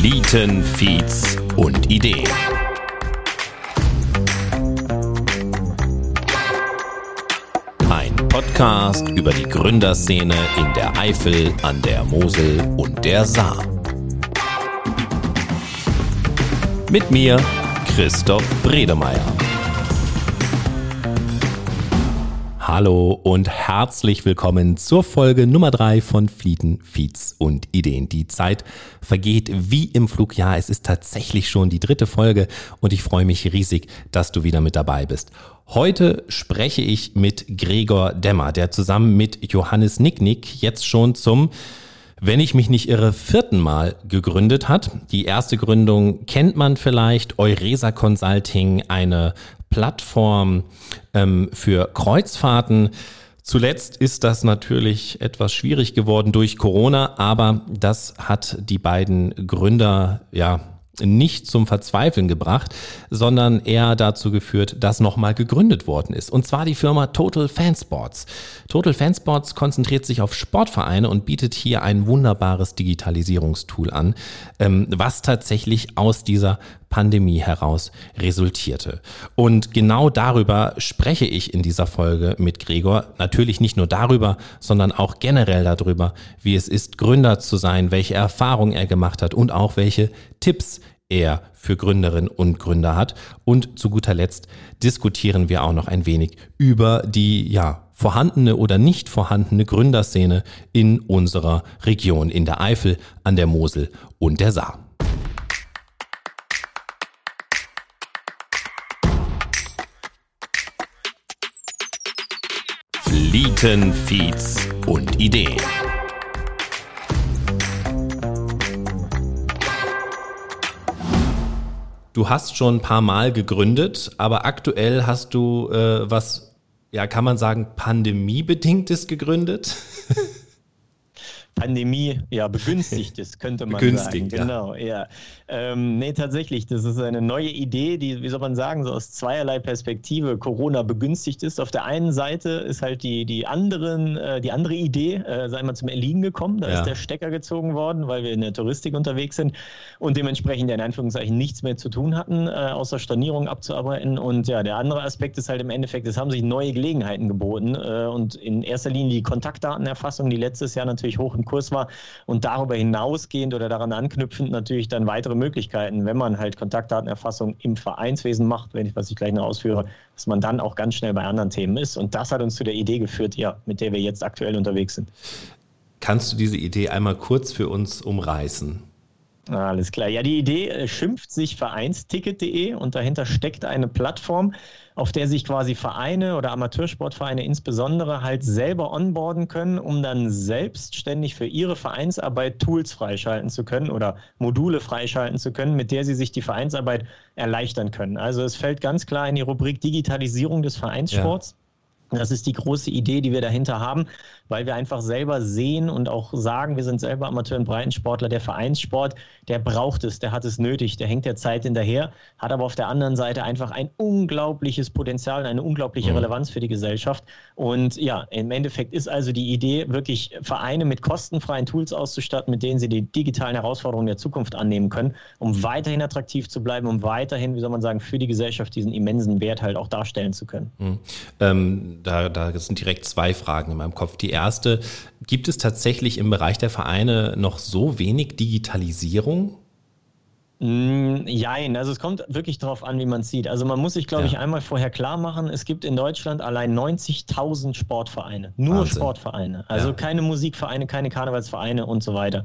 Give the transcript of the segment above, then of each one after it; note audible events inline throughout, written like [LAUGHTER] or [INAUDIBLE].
Flieten, Feeds und Ideen. Ein Podcast über die Gründerszene in der Eifel, an der Mosel und der Saar. Mit mir, Christoph Bredemeier. Hallo und herzlich willkommen zur Folge Nummer drei von Flieten, Feeds und Ideen. Die Zeit vergeht wie im Flug. Ja, es ist tatsächlich schon die dritte Folge und ich freue mich riesig, dass du wieder mit dabei bist. Heute spreche ich mit Gregor Demmer, der zusammen mit Johannes Nicknick jetzt schon zum wenn ich mich nicht irre, vierten Mal gegründet hat. Die erste Gründung kennt man vielleicht, Euresa Consulting, eine Plattform ähm, für Kreuzfahrten. Zuletzt ist das natürlich etwas schwierig geworden durch Corona, aber das hat die beiden Gründer ja nicht zum Verzweifeln gebracht, sondern eher dazu geführt, dass nochmal gegründet worden ist. Und zwar die Firma Total Fansports. Total Fansports konzentriert sich auf Sportvereine und bietet hier ein wunderbares Digitalisierungstool an, ähm, was tatsächlich aus dieser Pandemie heraus resultierte. Und genau darüber spreche ich in dieser Folge mit Gregor. Natürlich nicht nur darüber, sondern auch generell darüber, wie es ist, Gründer zu sein, welche Erfahrungen er gemacht hat und auch welche Tipps er für Gründerinnen und Gründer hat. Und zu guter Letzt diskutieren wir auch noch ein wenig über die, ja, vorhandene oder nicht vorhandene Gründerszene in unserer Region, in der Eifel, an der Mosel und der Saar. Flieten, Feeds und Ideen. Du hast schon ein paar Mal gegründet, aber aktuell hast du äh, was, ja, kann man sagen, pandemiebedingtes gegründet? Pandemie ja begünstigt ist, könnte man Begünstigt, sagen. Genau, ja. Ähm, nee, tatsächlich, das ist eine neue Idee, die, wie soll man sagen, so aus zweierlei Perspektive Corona begünstigt ist. Auf der einen Seite ist halt die, die, anderen, äh, die andere Idee, äh, sei mal zum Erliegen gekommen. Da ja. ist der Stecker gezogen worden, weil wir in der Touristik unterwegs sind und dementsprechend in Anführungszeichen nichts mehr zu tun hatten, äh, außer Stornierung abzuarbeiten. Und ja, der andere Aspekt ist halt im Endeffekt, es haben sich neue Gelegenheiten geboten äh, und in erster Linie die Kontaktdatenerfassung, die letztes Jahr natürlich hoch im Kurs war und darüber hinausgehend oder daran anknüpfend natürlich dann weitere Möglichkeiten, wenn man halt Kontaktdatenerfassung im Vereinswesen macht, wenn ich, was ich gleich noch ausführe, dass man dann auch ganz schnell bei anderen Themen ist. Und das hat uns zu der Idee geführt, ja, mit der wir jetzt aktuell unterwegs sind. Kannst du diese Idee einmal kurz für uns umreißen? Alles klar. Ja, die Idee äh, schimpft sich vereinsticket.de und dahinter steckt eine Plattform, auf der sich quasi Vereine oder Amateursportvereine insbesondere halt selber onboarden können, um dann selbstständig für ihre Vereinsarbeit Tools freischalten zu können oder Module freischalten zu können, mit der sie sich die Vereinsarbeit erleichtern können. Also es fällt ganz klar in die Rubrik Digitalisierung des Vereinssports. Ja. Das ist die große Idee, die wir dahinter haben weil wir einfach selber sehen und auch sagen, wir sind selber Amateur- und Breitensportler. Der Vereinssport, der braucht es, der hat es nötig, der hängt der Zeit hinterher, hat aber auf der anderen Seite einfach ein unglaubliches Potenzial, eine unglaubliche mhm. Relevanz für die Gesellschaft. Und ja, im Endeffekt ist also die Idee, wirklich Vereine mit kostenfreien Tools auszustatten, mit denen sie die digitalen Herausforderungen der Zukunft annehmen können, um weiterhin attraktiv zu bleiben, um weiterhin, wie soll man sagen, für die Gesellschaft diesen immensen Wert halt auch darstellen zu können. Mhm. Ähm, da, da sind direkt zwei Fragen in meinem Kopf. Die erste, gibt es tatsächlich im Bereich der Vereine noch so wenig Digitalisierung? Mm, jein, also es kommt wirklich darauf an, wie man sieht. Also man muss sich, glaube ja. ich, einmal vorher klar machen, es gibt in Deutschland allein 90.000 Sportvereine, nur Wahnsinn. Sportvereine. Also ja. keine Musikvereine, keine Karnevalsvereine und so weiter.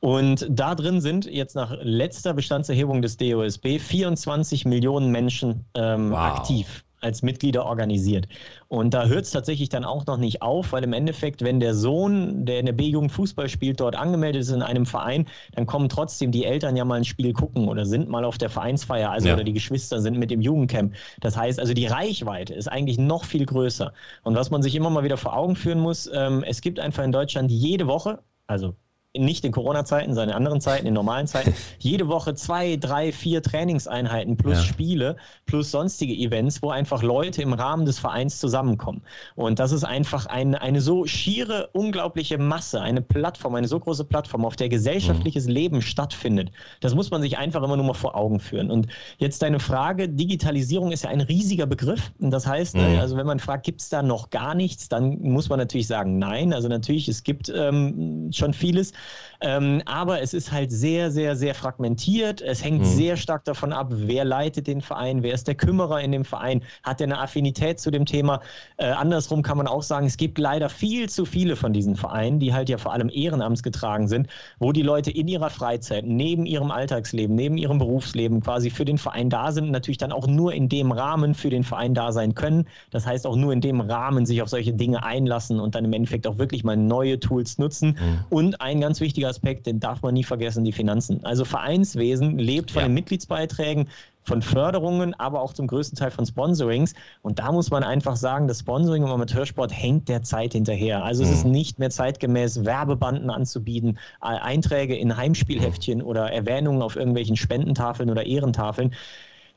Und da drin sind jetzt nach letzter Bestandserhebung des DOSB 24 Millionen Menschen ähm, wow. aktiv als Mitglieder organisiert. Und da hört es tatsächlich dann auch noch nicht auf, weil im Endeffekt, wenn der Sohn, der in der B-Jugend Fußball spielt, dort angemeldet ist in einem Verein, dann kommen trotzdem die Eltern ja mal ein Spiel gucken oder sind mal auf der Vereinsfeier, also ja. oder die Geschwister sind mit dem Jugendcamp. Das heißt also, die Reichweite ist eigentlich noch viel größer. Und was man sich immer mal wieder vor Augen führen muss, ähm, es gibt einfach in Deutschland jede Woche, also nicht in Corona-Zeiten, sondern in anderen Zeiten, in normalen Zeiten, [LAUGHS] jede Woche zwei, drei, vier Trainingseinheiten plus ja. Spiele plus sonstige Events, wo einfach Leute im Rahmen des Vereins zusammenkommen. Und das ist einfach ein, eine so schiere, unglaubliche Masse, eine Plattform, eine so große Plattform, auf der gesellschaftliches mhm. Leben stattfindet. Das muss man sich einfach immer nur mal vor Augen führen. Und jetzt deine Frage, Digitalisierung ist ja ein riesiger Begriff. Und das heißt, mhm. also wenn man fragt, gibt es da noch gar nichts, dann muss man natürlich sagen, nein. Also natürlich, es gibt ähm, schon vieles. Ähm, aber es ist halt sehr, sehr, sehr fragmentiert. Es hängt mhm. sehr stark davon ab, wer leitet den Verein, wer ist der Kümmerer in dem Verein, hat er eine Affinität zu dem Thema. Äh, andersrum kann man auch sagen, es gibt leider viel zu viele von diesen Vereinen, die halt ja vor allem ehrenamtsgetragen sind, wo die Leute in ihrer Freizeit, neben ihrem Alltagsleben, neben ihrem Berufsleben quasi für den Verein da sind und natürlich dann auch nur in dem Rahmen für den Verein da sein können. Das heißt auch nur in dem Rahmen sich auf solche Dinge einlassen und dann im Endeffekt auch wirklich mal neue Tools nutzen. Mhm. Und ein ganz wichtiger Aspekt, den darf man nie vergessen, die Finanzen. Also Vereinswesen lebt von ja. den Mitgliedsbeiträgen, von Förderungen, aber auch zum größten Teil von Sponsorings. Und da muss man einfach sagen, das Sponsoring im Amateursport hängt der Zeit hinterher. Also mhm. es ist mhm. nicht mehr zeitgemäß, Werbebanden anzubieten, Einträge in Heimspielheftchen mhm. oder Erwähnungen auf irgendwelchen Spendentafeln oder Ehrentafeln.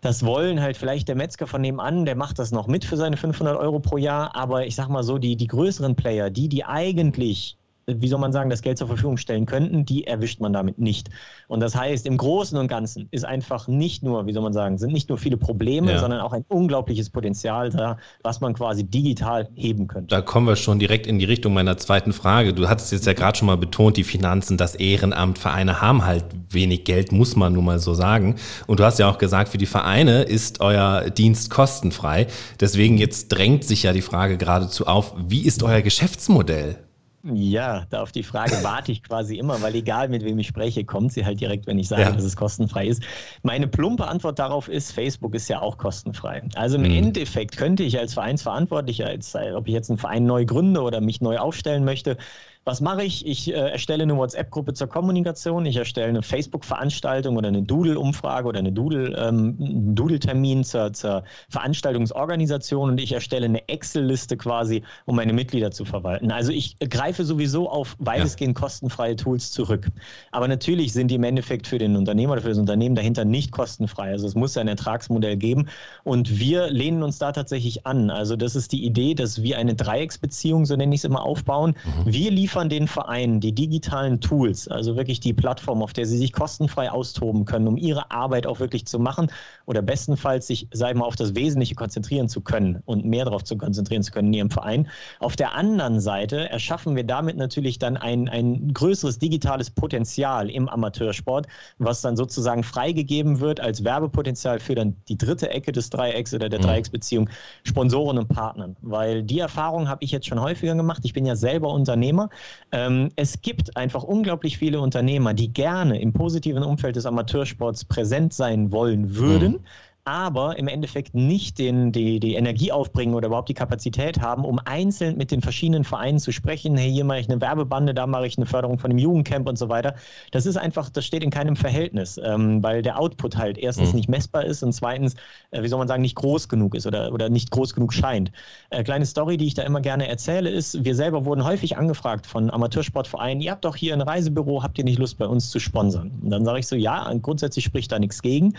Das wollen halt vielleicht der Metzger von nebenan, der macht das noch mit für seine 500 Euro pro Jahr. Aber ich sag mal so, die, die größeren Player, die, die eigentlich wie soll man sagen, das Geld zur Verfügung stellen könnten, die erwischt man damit nicht. Und das heißt, im Großen und Ganzen ist einfach nicht nur, wie soll man sagen, sind nicht nur viele Probleme, ja. sondern auch ein unglaubliches Potenzial da, was man quasi digital heben könnte. Da kommen wir schon direkt in die Richtung meiner zweiten Frage. Du hattest jetzt ja gerade schon mal betont, die Finanzen, das Ehrenamt, Vereine haben halt wenig Geld, muss man nun mal so sagen. Und du hast ja auch gesagt, für die Vereine ist euer Dienst kostenfrei. Deswegen jetzt drängt sich ja die Frage geradezu auf, wie ist euer Geschäftsmodell? Ja, da auf die Frage warte ich quasi immer, weil egal mit wem ich spreche, kommt sie halt direkt, wenn ich sage, ja. dass es kostenfrei ist. Meine plumpe Antwort darauf ist, Facebook ist ja auch kostenfrei. Also im mhm. Endeffekt könnte ich als Vereinsverantwortlicher, als, ob ich jetzt einen Verein neu gründe oder mich neu aufstellen möchte, was mache ich? Ich äh, erstelle eine WhatsApp-Gruppe zur Kommunikation, ich erstelle eine Facebook-Veranstaltung oder eine Doodle-Umfrage oder eine Doodle, ähm, Doodle-Termin zur, zur Veranstaltungsorganisation und ich erstelle eine Excel-Liste quasi, um meine Mitglieder zu verwalten. Also ich greife sowieso auf weitestgehend ja. kostenfreie Tools zurück. Aber natürlich sind die im Endeffekt für den Unternehmer oder für das Unternehmen dahinter nicht kostenfrei. Also es muss ein Ertragsmodell geben und wir lehnen uns da tatsächlich an. Also das ist die Idee, dass wir eine Dreiecksbeziehung, so nenne ich es immer, aufbauen. Mhm. Wir liefern liefern den Vereinen die digitalen Tools, also wirklich die Plattform, auf der sie sich kostenfrei austoben können, um ihre Arbeit auch wirklich zu machen oder bestenfalls sich, sag ich mal, auf das Wesentliche konzentrieren zu können und mehr darauf zu konzentrieren zu können in ihrem Verein. Auf der anderen Seite erschaffen wir damit natürlich dann ein, ein größeres digitales Potenzial im Amateursport, was dann sozusagen freigegeben wird als Werbepotenzial für dann die dritte Ecke des Dreiecks oder der mhm. Dreiecksbeziehung Sponsoren und Partnern. Weil die Erfahrung habe ich jetzt schon häufiger gemacht. Ich bin ja selber Unternehmer ähm, es gibt einfach unglaublich viele Unternehmer, die gerne im positiven Umfeld des Amateursports präsent sein wollen würden. Mhm aber im Endeffekt nicht den, die, die Energie aufbringen oder überhaupt die Kapazität haben, um einzeln mit den verschiedenen Vereinen zu sprechen. Hey, hier mache ich eine Werbebande, da mache ich eine Förderung von einem Jugendcamp und so weiter. Das ist einfach, das steht in keinem Verhältnis, ähm, weil der Output halt erstens mhm. nicht messbar ist und zweitens, äh, wie soll man sagen, nicht groß genug ist oder, oder nicht groß genug scheint. Äh, kleine Story, die ich da immer gerne erzähle, ist, wir selber wurden häufig angefragt von Amateursportvereinen, ihr habt doch hier ein Reisebüro, habt ihr nicht Lust bei uns zu sponsern? Und dann sage ich so, ja, grundsätzlich spricht da nichts gegen.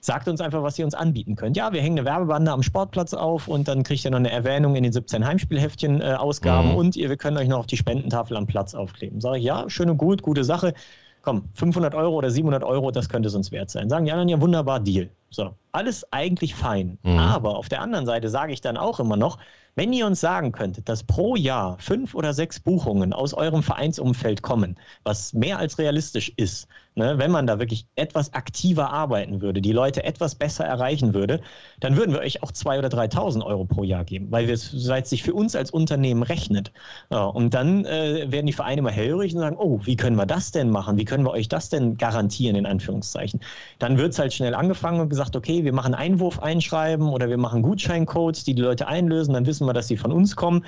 Sagt uns einfach, was ihr uns anbieten könnt. Ja, wir hängen eine Werbebande am Sportplatz auf und dann kriegt ihr noch eine Erwähnung in den 17 Heimspielheftchen-Ausgaben äh, mhm. und ihr, wir können euch noch auf die Spendentafel am Platz aufkleben. Sage ich, ja, schön und gut, gute Sache. Komm, 500 Euro oder 700 Euro, das könnte es uns wert sein. Sagen die anderen, ja, wunderbar, Deal. So, alles eigentlich fein. Mhm. Aber auf der anderen Seite sage ich dann auch immer noch, wenn ihr uns sagen könntet, dass pro Jahr fünf oder sechs Buchungen aus eurem Vereinsumfeld kommen, was mehr als realistisch ist, ne, wenn man da wirklich etwas aktiver arbeiten würde, die Leute etwas besser erreichen würde, dann würden wir euch auch 2.000 oder 3.000 Euro pro Jahr geben, weil es sich für uns als Unternehmen rechnet. Ja, und dann äh, werden die Vereine immer hellhörig und sagen, oh, wie können wir das denn machen? Wie können wir euch das denn garantieren, in Anführungszeichen? Dann wird es halt schnell angefangen und gesagt, okay, wir machen Einwurf einschreiben oder wir machen Gutscheincodes, die die Leute einlösen, dann wissen wir, dass sie von uns kommen.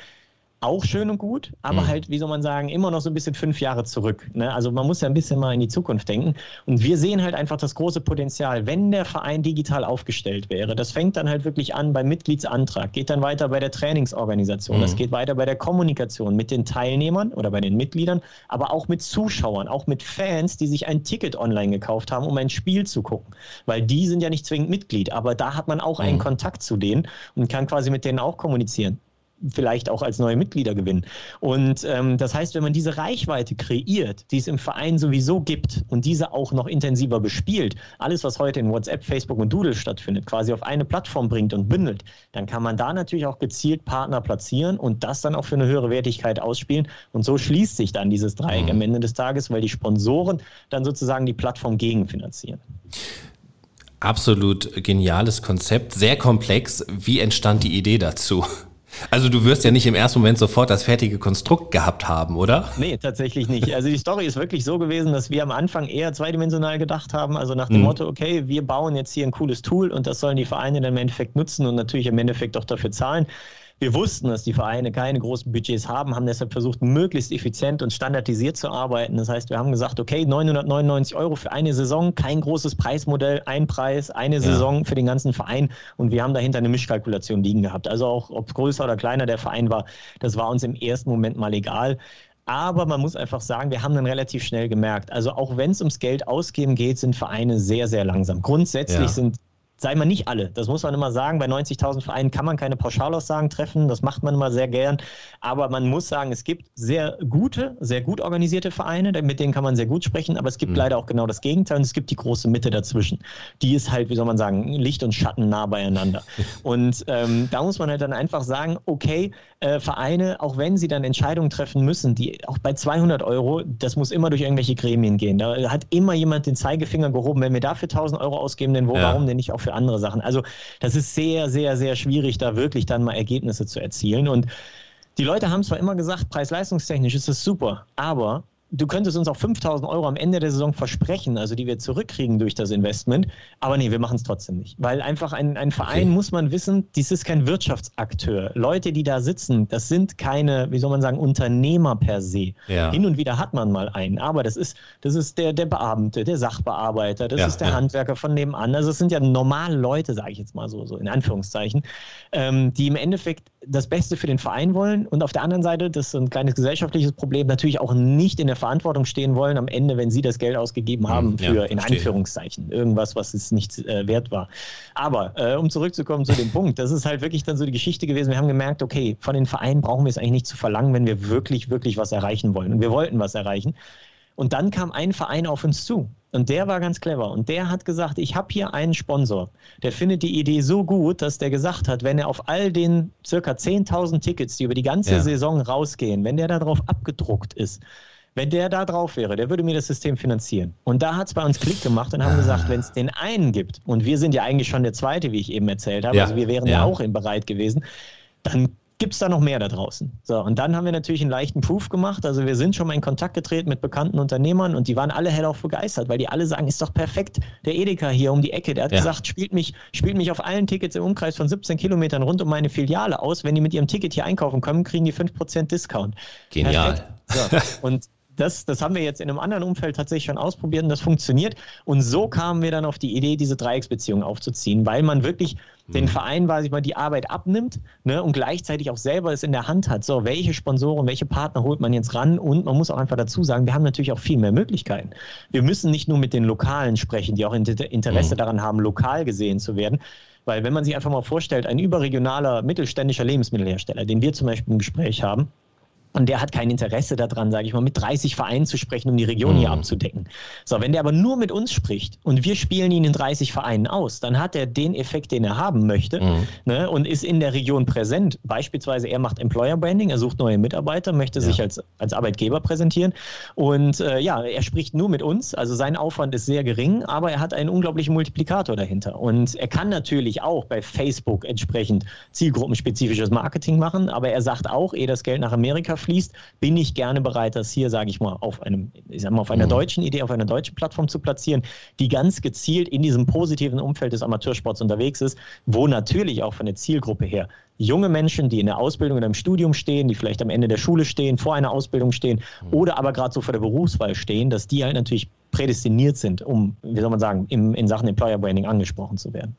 Auch schön und gut, aber mhm. halt, wie soll man sagen, immer noch so ein bisschen fünf Jahre zurück. Ne? Also man muss ja ein bisschen mal in die Zukunft denken. Und wir sehen halt einfach das große Potenzial, wenn der Verein digital aufgestellt wäre. Das fängt dann halt wirklich an beim Mitgliedsantrag, geht dann weiter bei der Trainingsorganisation, mhm. das geht weiter bei der Kommunikation mit den Teilnehmern oder bei den Mitgliedern, aber auch mit Zuschauern, auch mit Fans, die sich ein Ticket online gekauft haben, um ein Spiel zu gucken. Weil die sind ja nicht zwingend Mitglied, aber da hat man auch einen mhm. Kontakt zu denen und kann quasi mit denen auch kommunizieren vielleicht auch als neue Mitglieder gewinnen. Und ähm, das heißt, wenn man diese Reichweite kreiert, die es im Verein sowieso gibt und diese auch noch intensiver bespielt, alles, was heute in WhatsApp, Facebook und Doodle stattfindet, quasi auf eine Plattform bringt und bündelt, dann kann man da natürlich auch gezielt Partner platzieren und das dann auch für eine höhere Wertigkeit ausspielen. Und so schließt sich dann dieses Dreieck mhm. am Ende des Tages, weil die Sponsoren dann sozusagen die Plattform gegenfinanzieren. Absolut geniales Konzept, sehr komplex. Wie entstand die Idee dazu? Also du wirst ja nicht im ersten Moment sofort das fertige Konstrukt gehabt haben, oder? Nee, tatsächlich nicht. Also die Story ist wirklich so gewesen, dass wir am Anfang eher zweidimensional gedacht haben. Also nach dem mhm. Motto, okay, wir bauen jetzt hier ein cooles Tool und das sollen die Vereine dann im Endeffekt nutzen und natürlich im Endeffekt auch dafür zahlen. Wir wussten, dass die Vereine keine großen Budgets haben, haben deshalb versucht, möglichst effizient und standardisiert zu arbeiten. Das heißt, wir haben gesagt, okay, 999 Euro für eine Saison, kein großes Preismodell, ein Preis, eine ja. Saison für den ganzen Verein. Und wir haben dahinter eine Mischkalkulation liegen gehabt. Also auch, ob größer oder kleiner der Verein war, das war uns im ersten Moment mal egal. Aber man muss einfach sagen, wir haben dann relativ schnell gemerkt, also auch wenn es ums Geld ausgeben geht, sind Vereine sehr, sehr langsam. Grundsätzlich ja. sind sei mal nicht alle. Das muss man immer sagen. Bei 90.000 Vereinen kann man keine Pauschalaussagen treffen. Das macht man immer sehr gern. Aber man muss sagen, es gibt sehr gute, sehr gut organisierte Vereine, mit denen kann man sehr gut sprechen. Aber es gibt mhm. leider auch genau das Gegenteil und es gibt die große Mitte dazwischen. Die ist halt, wie soll man sagen, Licht und Schatten nah beieinander. [LAUGHS] und ähm, da muss man halt dann einfach sagen, okay, äh, Vereine, auch wenn sie dann Entscheidungen treffen müssen, die auch bei 200 Euro, das muss immer durch irgendwelche Gremien gehen. Da hat immer jemand den Zeigefinger gehoben, wenn wir dafür 1000 Euro ausgeben, denn wo, ja. warum denn nicht auch für für andere Sachen. Also das ist sehr, sehr, sehr schwierig, da wirklich dann mal Ergebnisse zu erzielen. Und die Leute haben zwar immer gesagt, preis-leistungstechnisch ist das super, aber du könntest uns auch 5000 Euro am Ende der Saison versprechen, also die wir zurückkriegen durch das Investment. Aber nee, wir machen es trotzdem nicht. Weil einfach ein, ein Verein, okay. muss man wissen, dies ist kein Wirtschaftsakteur. Leute, die da sitzen, das sind keine, wie soll man sagen, Unternehmer per se. Ja. Hin und wieder hat man mal einen, aber das ist, das ist der, der Beamte, der Sachbearbeiter, das ja, ist der ja. Handwerker von nebenan. Also es sind ja normale Leute, sage ich jetzt mal so, so in Anführungszeichen, ähm, die im Endeffekt das Beste für den Verein wollen und auf der anderen Seite, das ist ein kleines gesellschaftliches Problem, natürlich auch nicht in der Verantwortung stehen wollen am Ende, wenn sie das Geld ausgegeben haben für, ja, in Anführungszeichen, irgendwas, was es nicht äh, wert war. Aber äh, um zurückzukommen zu dem Punkt, das ist halt wirklich dann so die Geschichte gewesen. Wir haben gemerkt, okay, von den Vereinen brauchen wir es eigentlich nicht zu verlangen, wenn wir wirklich, wirklich was erreichen wollen. Und wir wollten was erreichen. Und dann kam ein Verein auf uns zu. Und der war ganz clever. Und der hat gesagt, ich habe hier einen Sponsor. Der findet die Idee so gut, dass der gesagt hat, wenn er auf all den circa 10.000 Tickets, die über die ganze ja. Saison rausgehen, wenn der darauf abgedruckt ist, wenn der da drauf wäre, der würde mir das System finanzieren. Und da hat es bei uns Klick gemacht und haben ah. gesagt, wenn es den einen gibt, und wir sind ja eigentlich schon der zweite, wie ich eben erzählt habe, ja. also wir wären ja, ja auch bereit gewesen, dann gibt es da noch mehr da draußen? So, und dann haben wir natürlich einen leichten Proof gemacht. Also wir sind schon mal in Kontakt getreten mit bekannten Unternehmern und die waren alle hellauf begeistert, weil die alle sagen, ist doch perfekt, der Edeka hier um die Ecke, der hat ja. gesagt, spielt mich, spielt mich auf allen Tickets im Umkreis von 17 Kilometern rund um meine Filiale aus. Wenn die mit ihrem Ticket hier einkaufen kommen, kriegen die 5% Discount. Genial. So, und [LAUGHS] das, das haben wir jetzt in einem anderen Umfeld tatsächlich schon ausprobiert und das funktioniert. Und so kamen wir dann auf die Idee, diese Dreiecksbeziehung aufzuziehen, weil man wirklich mhm. den Verein, weiß ich mal, die Arbeit abnimmt ne, und gleichzeitig auch selber es in der Hand hat. So, welche Sponsoren, welche Partner holt man jetzt ran? Und man muss auch einfach dazu sagen, wir haben natürlich auch viel mehr Möglichkeiten. Wir müssen nicht nur mit den Lokalen sprechen, die auch Interesse mhm. daran haben, lokal gesehen zu werden. Weil wenn man sich einfach mal vorstellt, ein überregionaler mittelständischer Lebensmittelhersteller, den wir zum Beispiel im Gespräch haben, und der hat kein Interesse daran, sage ich mal, mit 30 Vereinen zu sprechen, um die Region hier mhm. abzudecken. So, wenn der aber nur mit uns spricht und wir spielen ihn in 30 Vereinen aus, dann hat er den Effekt, den er haben möchte mhm. ne, und ist in der Region präsent. Beispielsweise, er macht Employer Branding, er sucht neue Mitarbeiter, möchte ja. sich als, als Arbeitgeber präsentieren. Und äh, ja, er spricht nur mit uns, also sein Aufwand ist sehr gering, aber er hat einen unglaublichen Multiplikator dahinter. Und er kann natürlich auch bei Facebook entsprechend zielgruppenspezifisches Marketing machen, aber er sagt auch, ehe das Geld nach Amerika fließt, bin ich gerne bereit, das hier, sage ich mal, auf einem, ich sag mal, auf einer mhm. deutschen Idee, auf einer deutschen Plattform zu platzieren, die ganz gezielt in diesem positiven Umfeld des Amateursports unterwegs ist, wo natürlich auch von der Zielgruppe her junge Menschen, die in der Ausbildung oder im Studium stehen, die vielleicht am Ende der Schule stehen, vor einer Ausbildung stehen mhm. oder aber gerade so vor der Berufswahl stehen, dass die halt natürlich prädestiniert sind, um, wie soll man sagen, im, in Sachen Employer Branding angesprochen zu werden.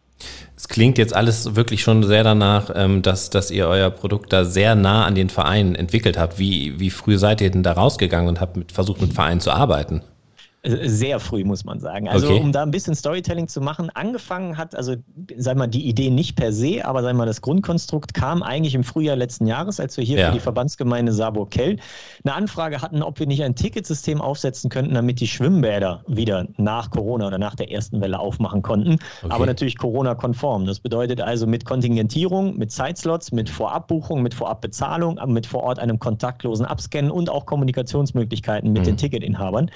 Es klingt jetzt alles wirklich schon sehr danach, ähm, dass, dass ihr euer Produkt da sehr nah an den Vereinen entwickelt habt. Wie, wie früh seid ihr denn da rausgegangen und habt mit, versucht, mit Vereinen zu arbeiten? Sehr früh, muss man sagen. Also, okay. um da ein bisschen Storytelling zu machen, angefangen hat, also, sag mal, die Idee nicht per se, aber sag mal, das Grundkonstrukt kam eigentlich im Frühjahr letzten Jahres, als wir hier ja. für die Verbandsgemeinde Saarburg-Kell eine Anfrage hatten, ob wir nicht ein Ticketsystem aufsetzen könnten, damit die Schwimmbäder wieder nach Corona oder nach der ersten Welle aufmachen konnten. Okay. Aber natürlich Corona-konform. Das bedeutet also mit Kontingentierung, mit Zeitslots, mit Vorabbuchung, mit Vorabbezahlung, mit vor Ort einem kontaktlosen Abscannen und auch Kommunikationsmöglichkeiten mit mhm. den Ticketinhabern.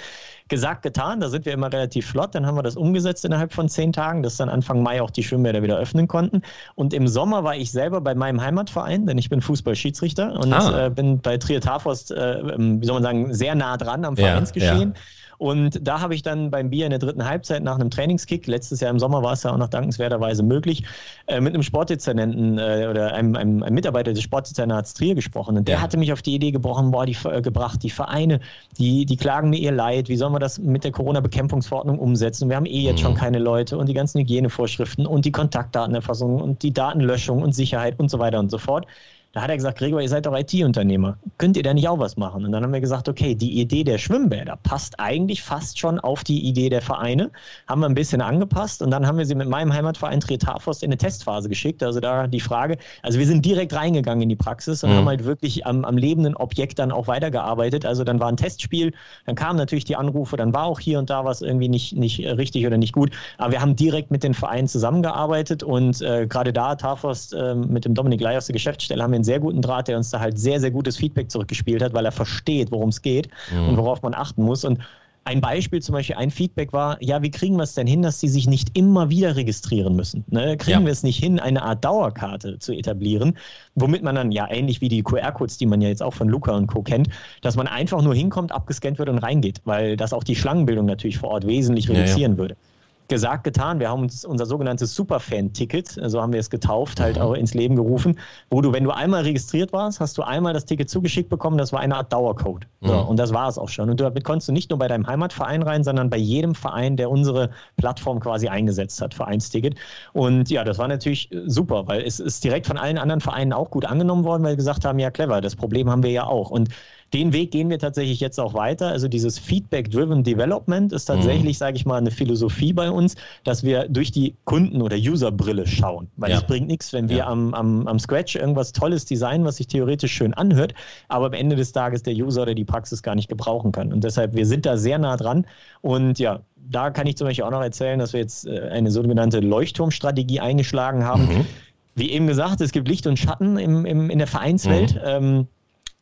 Gesagt, getan, da sind wir immer relativ flott. Dann haben wir das umgesetzt innerhalb von zehn Tagen, dass dann Anfang Mai auch die Schwimmbäder wieder öffnen konnten. Und im Sommer war ich selber bei meinem Heimatverein, denn ich bin Fußballschiedsrichter und ah. äh, bin bei Trier Tafost, äh, wie soll man sagen, sehr nah dran am Vereinsgeschehen. Ja, ja. Und da habe ich dann beim Bier in der dritten Halbzeit nach einem Trainingskick, letztes Jahr im Sommer war es ja auch noch dankenswerterweise möglich, äh, mit einem Sportdezernenten äh, oder einem, einem, einem, Mitarbeiter des Sportdezernats Trier gesprochen. Und der ja. hatte mich auf die Idee gebrochen, boah, die, äh, gebracht, die Vereine, die, die klagen mir ihr Leid, wie sollen wir das mit der Corona-Bekämpfungsverordnung umsetzen? Wir haben eh jetzt mhm. schon keine Leute und die ganzen Hygienevorschriften und die Kontaktdatenerfassung und die Datenlöschung und Sicherheit und so weiter und so fort. Da hat er gesagt, Gregor, ihr seid doch IT-Unternehmer. Könnt ihr da nicht auch was machen? Und dann haben wir gesagt, okay, die Idee der Schwimmbäder passt eigentlich fast schon auf die Idee der Vereine. Haben wir ein bisschen angepasst und dann haben wir sie mit meinem Heimatverein Tretarfost in eine Testphase geschickt. Also da die Frage, also wir sind direkt reingegangen in die Praxis und mhm. haben halt wirklich am, am lebenden Objekt dann auch weitergearbeitet. Also dann war ein Testspiel, dann kamen natürlich die Anrufe, dann war auch hier und da was irgendwie nicht, nicht richtig oder nicht gut. Aber wir haben direkt mit den Vereinen zusammengearbeitet und äh, gerade da, Tarfost äh, mit dem Dominik Ley aus der Geschäftsstelle, haben wir sehr guten Draht, der uns da halt sehr, sehr gutes Feedback zurückgespielt hat, weil er versteht, worum es geht mhm. und worauf man achten muss. Und ein Beispiel zum Beispiel, ein Feedback war, ja, wie kriegen wir es denn hin, dass sie sich nicht immer wieder registrieren müssen? Ne? Kriegen ja. wir es nicht hin, eine Art Dauerkarte zu etablieren, womit man dann, ja, ähnlich wie die QR-Codes, die man ja jetzt auch von Luca und Co. kennt, dass man einfach nur hinkommt, abgescannt wird und reingeht, weil das auch die Schlangenbildung natürlich vor Ort wesentlich reduzieren ja, ja. würde gesagt, getan. Wir haben uns unser sogenanntes Superfan-Ticket, so haben wir es getauft, halt mhm. auch ins Leben gerufen, wo du, wenn du einmal registriert warst, hast du einmal das Ticket zugeschickt bekommen, das war eine Art Dauercode. Mhm. So, und das war es auch schon. Und damit konntest du nicht nur bei deinem Heimatverein rein, sondern bei jedem Verein, der unsere Plattform quasi eingesetzt hat, Vereinsticket. Und ja, das war natürlich super, weil es ist direkt von allen anderen Vereinen auch gut angenommen worden, weil sie gesagt haben, ja clever, das Problem haben wir ja auch. Und den Weg gehen wir tatsächlich jetzt auch weiter. Also dieses Feedback-Driven Development ist tatsächlich, mhm. sage ich mal, eine Philosophie bei uns, dass wir durch die Kunden- oder User-Brille schauen. Weil es bringt nichts, wenn wir ja. am, am, am Scratch irgendwas Tolles designen, was sich theoretisch schön anhört, aber am Ende des Tages der User oder die Praxis gar nicht gebrauchen kann. Und deshalb, wir sind da sehr nah dran. Und ja, da kann ich zum Beispiel auch noch erzählen, dass wir jetzt äh, eine sogenannte Leuchtturmstrategie eingeschlagen haben. Mhm. Wie eben gesagt, es gibt Licht und Schatten im, im, in der Vereinswelt. Mhm. Ähm,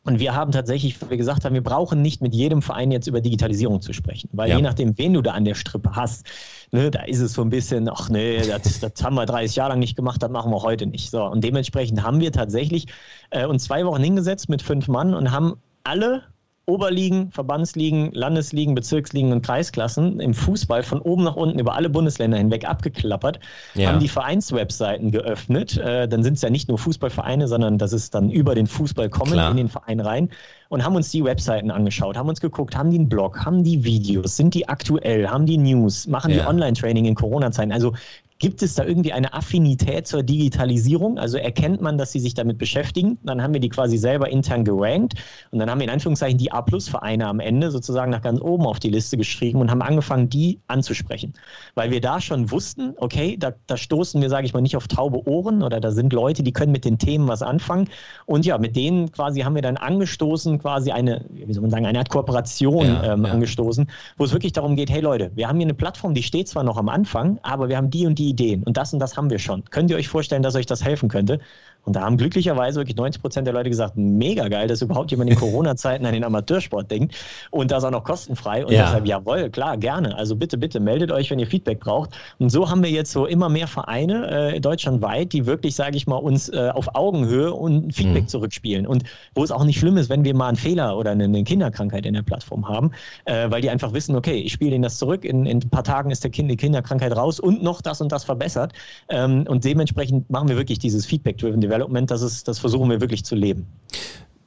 und wir haben tatsächlich, wie wir gesagt haben, wir brauchen nicht mit jedem Verein jetzt über Digitalisierung zu sprechen, weil ja. je nachdem, wen du da an der Strippe hast, ne, da ist es so ein bisschen, ach nee, das, das haben wir 30 Jahre lang nicht gemacht, das machen wir heute nicht. So, und dementsprechend haben wir tatsächlich äh, uns zwei Wochen hingesetzt mit fünf Mann und haben alle Oberligen, Verbandsligen, Landesligen, Bezirksligen und Kreisklassen im Fußball von oben nach unten über alle Bundesländer hinweg abgeklappert, ja. haben die Vereinswebseiten geöffnet. Äh, dann sind es ja nicht nur Fußballvereine, sondern das ist dann über den Fußball kommen Klar. in den Verein rein und haben uns die Webseiten angeschaut, haben uns geguckt, haben die einen Blog, haben die Videos, sind die aktuell, haben die News, machen ja. die Online-Training in Corona-Zeiten. Also Gibt es da irgendwie eine Affinität zur Digitalisierung? Also erkennt man, dass sie sich damit beschäftigen? Dann haben wir die quasi selber intern gerankt und dann haben wir in Anführungszeichen die A-Plus-Vereine am Ende sozusagen nach ganz oben auf die Liste geschrieben und haben angefangen, die anzusprechen. Weil wir da schon wussten, okay, da, da stoßen wir, sage ich mal, nicht auf taube Ohren oder da sind Leute, die können mit den Themen was anfangen. Und ja, mit denen quasi haben wir dann angestoßen, quasi eine, wie soll man sagen, eine Art Kooperation ja, ähm, ja. angestoßen, wo es wirklich darum geht, hey Leute, wir haben hier eine Plattform, die steht zwar noch am Anfang, aber wir haben die und die Ideen und das und das haben wir schon. Könnt ihr euch vorstellen, dass euch das helfen könnte? Und da haben glücklicherweise wirklich 90 Prozent der Leute gesagt, mega geil, dass überhaupt jemand in [LAUGHS] Corona-Zeiten an den Amateursport denkt und das auch noch kostenfrei. Und ja. deshalb, jawohl, klar, gerne. Also bitte, bitte meldet euch, wenn ihr Feedback braucht. Und so haben wir jetzt so immer mehr Vereine äh, deutschlandweit, die wirklich, sage ich mal, uns äh, auf Augenhöhe und Feedback mhm. zurückspielen. Und wo es auch nicht schlimm ist, wenn wir mal einen Fehler oder eine, eine Kinderkrankheit in der Plattform haben, äh, weil die einfach wissen, okay, ich spiele ihnen das zurück, in, in, ein paar Tagen ist der kind, die Kinderkrankheit raus und noch das und das verbessert. Ähm, und dementsprechend machen wir wirklich dieses Feedback-Driven Development Development, das, ist, das versuchen wir wirklich zu leben.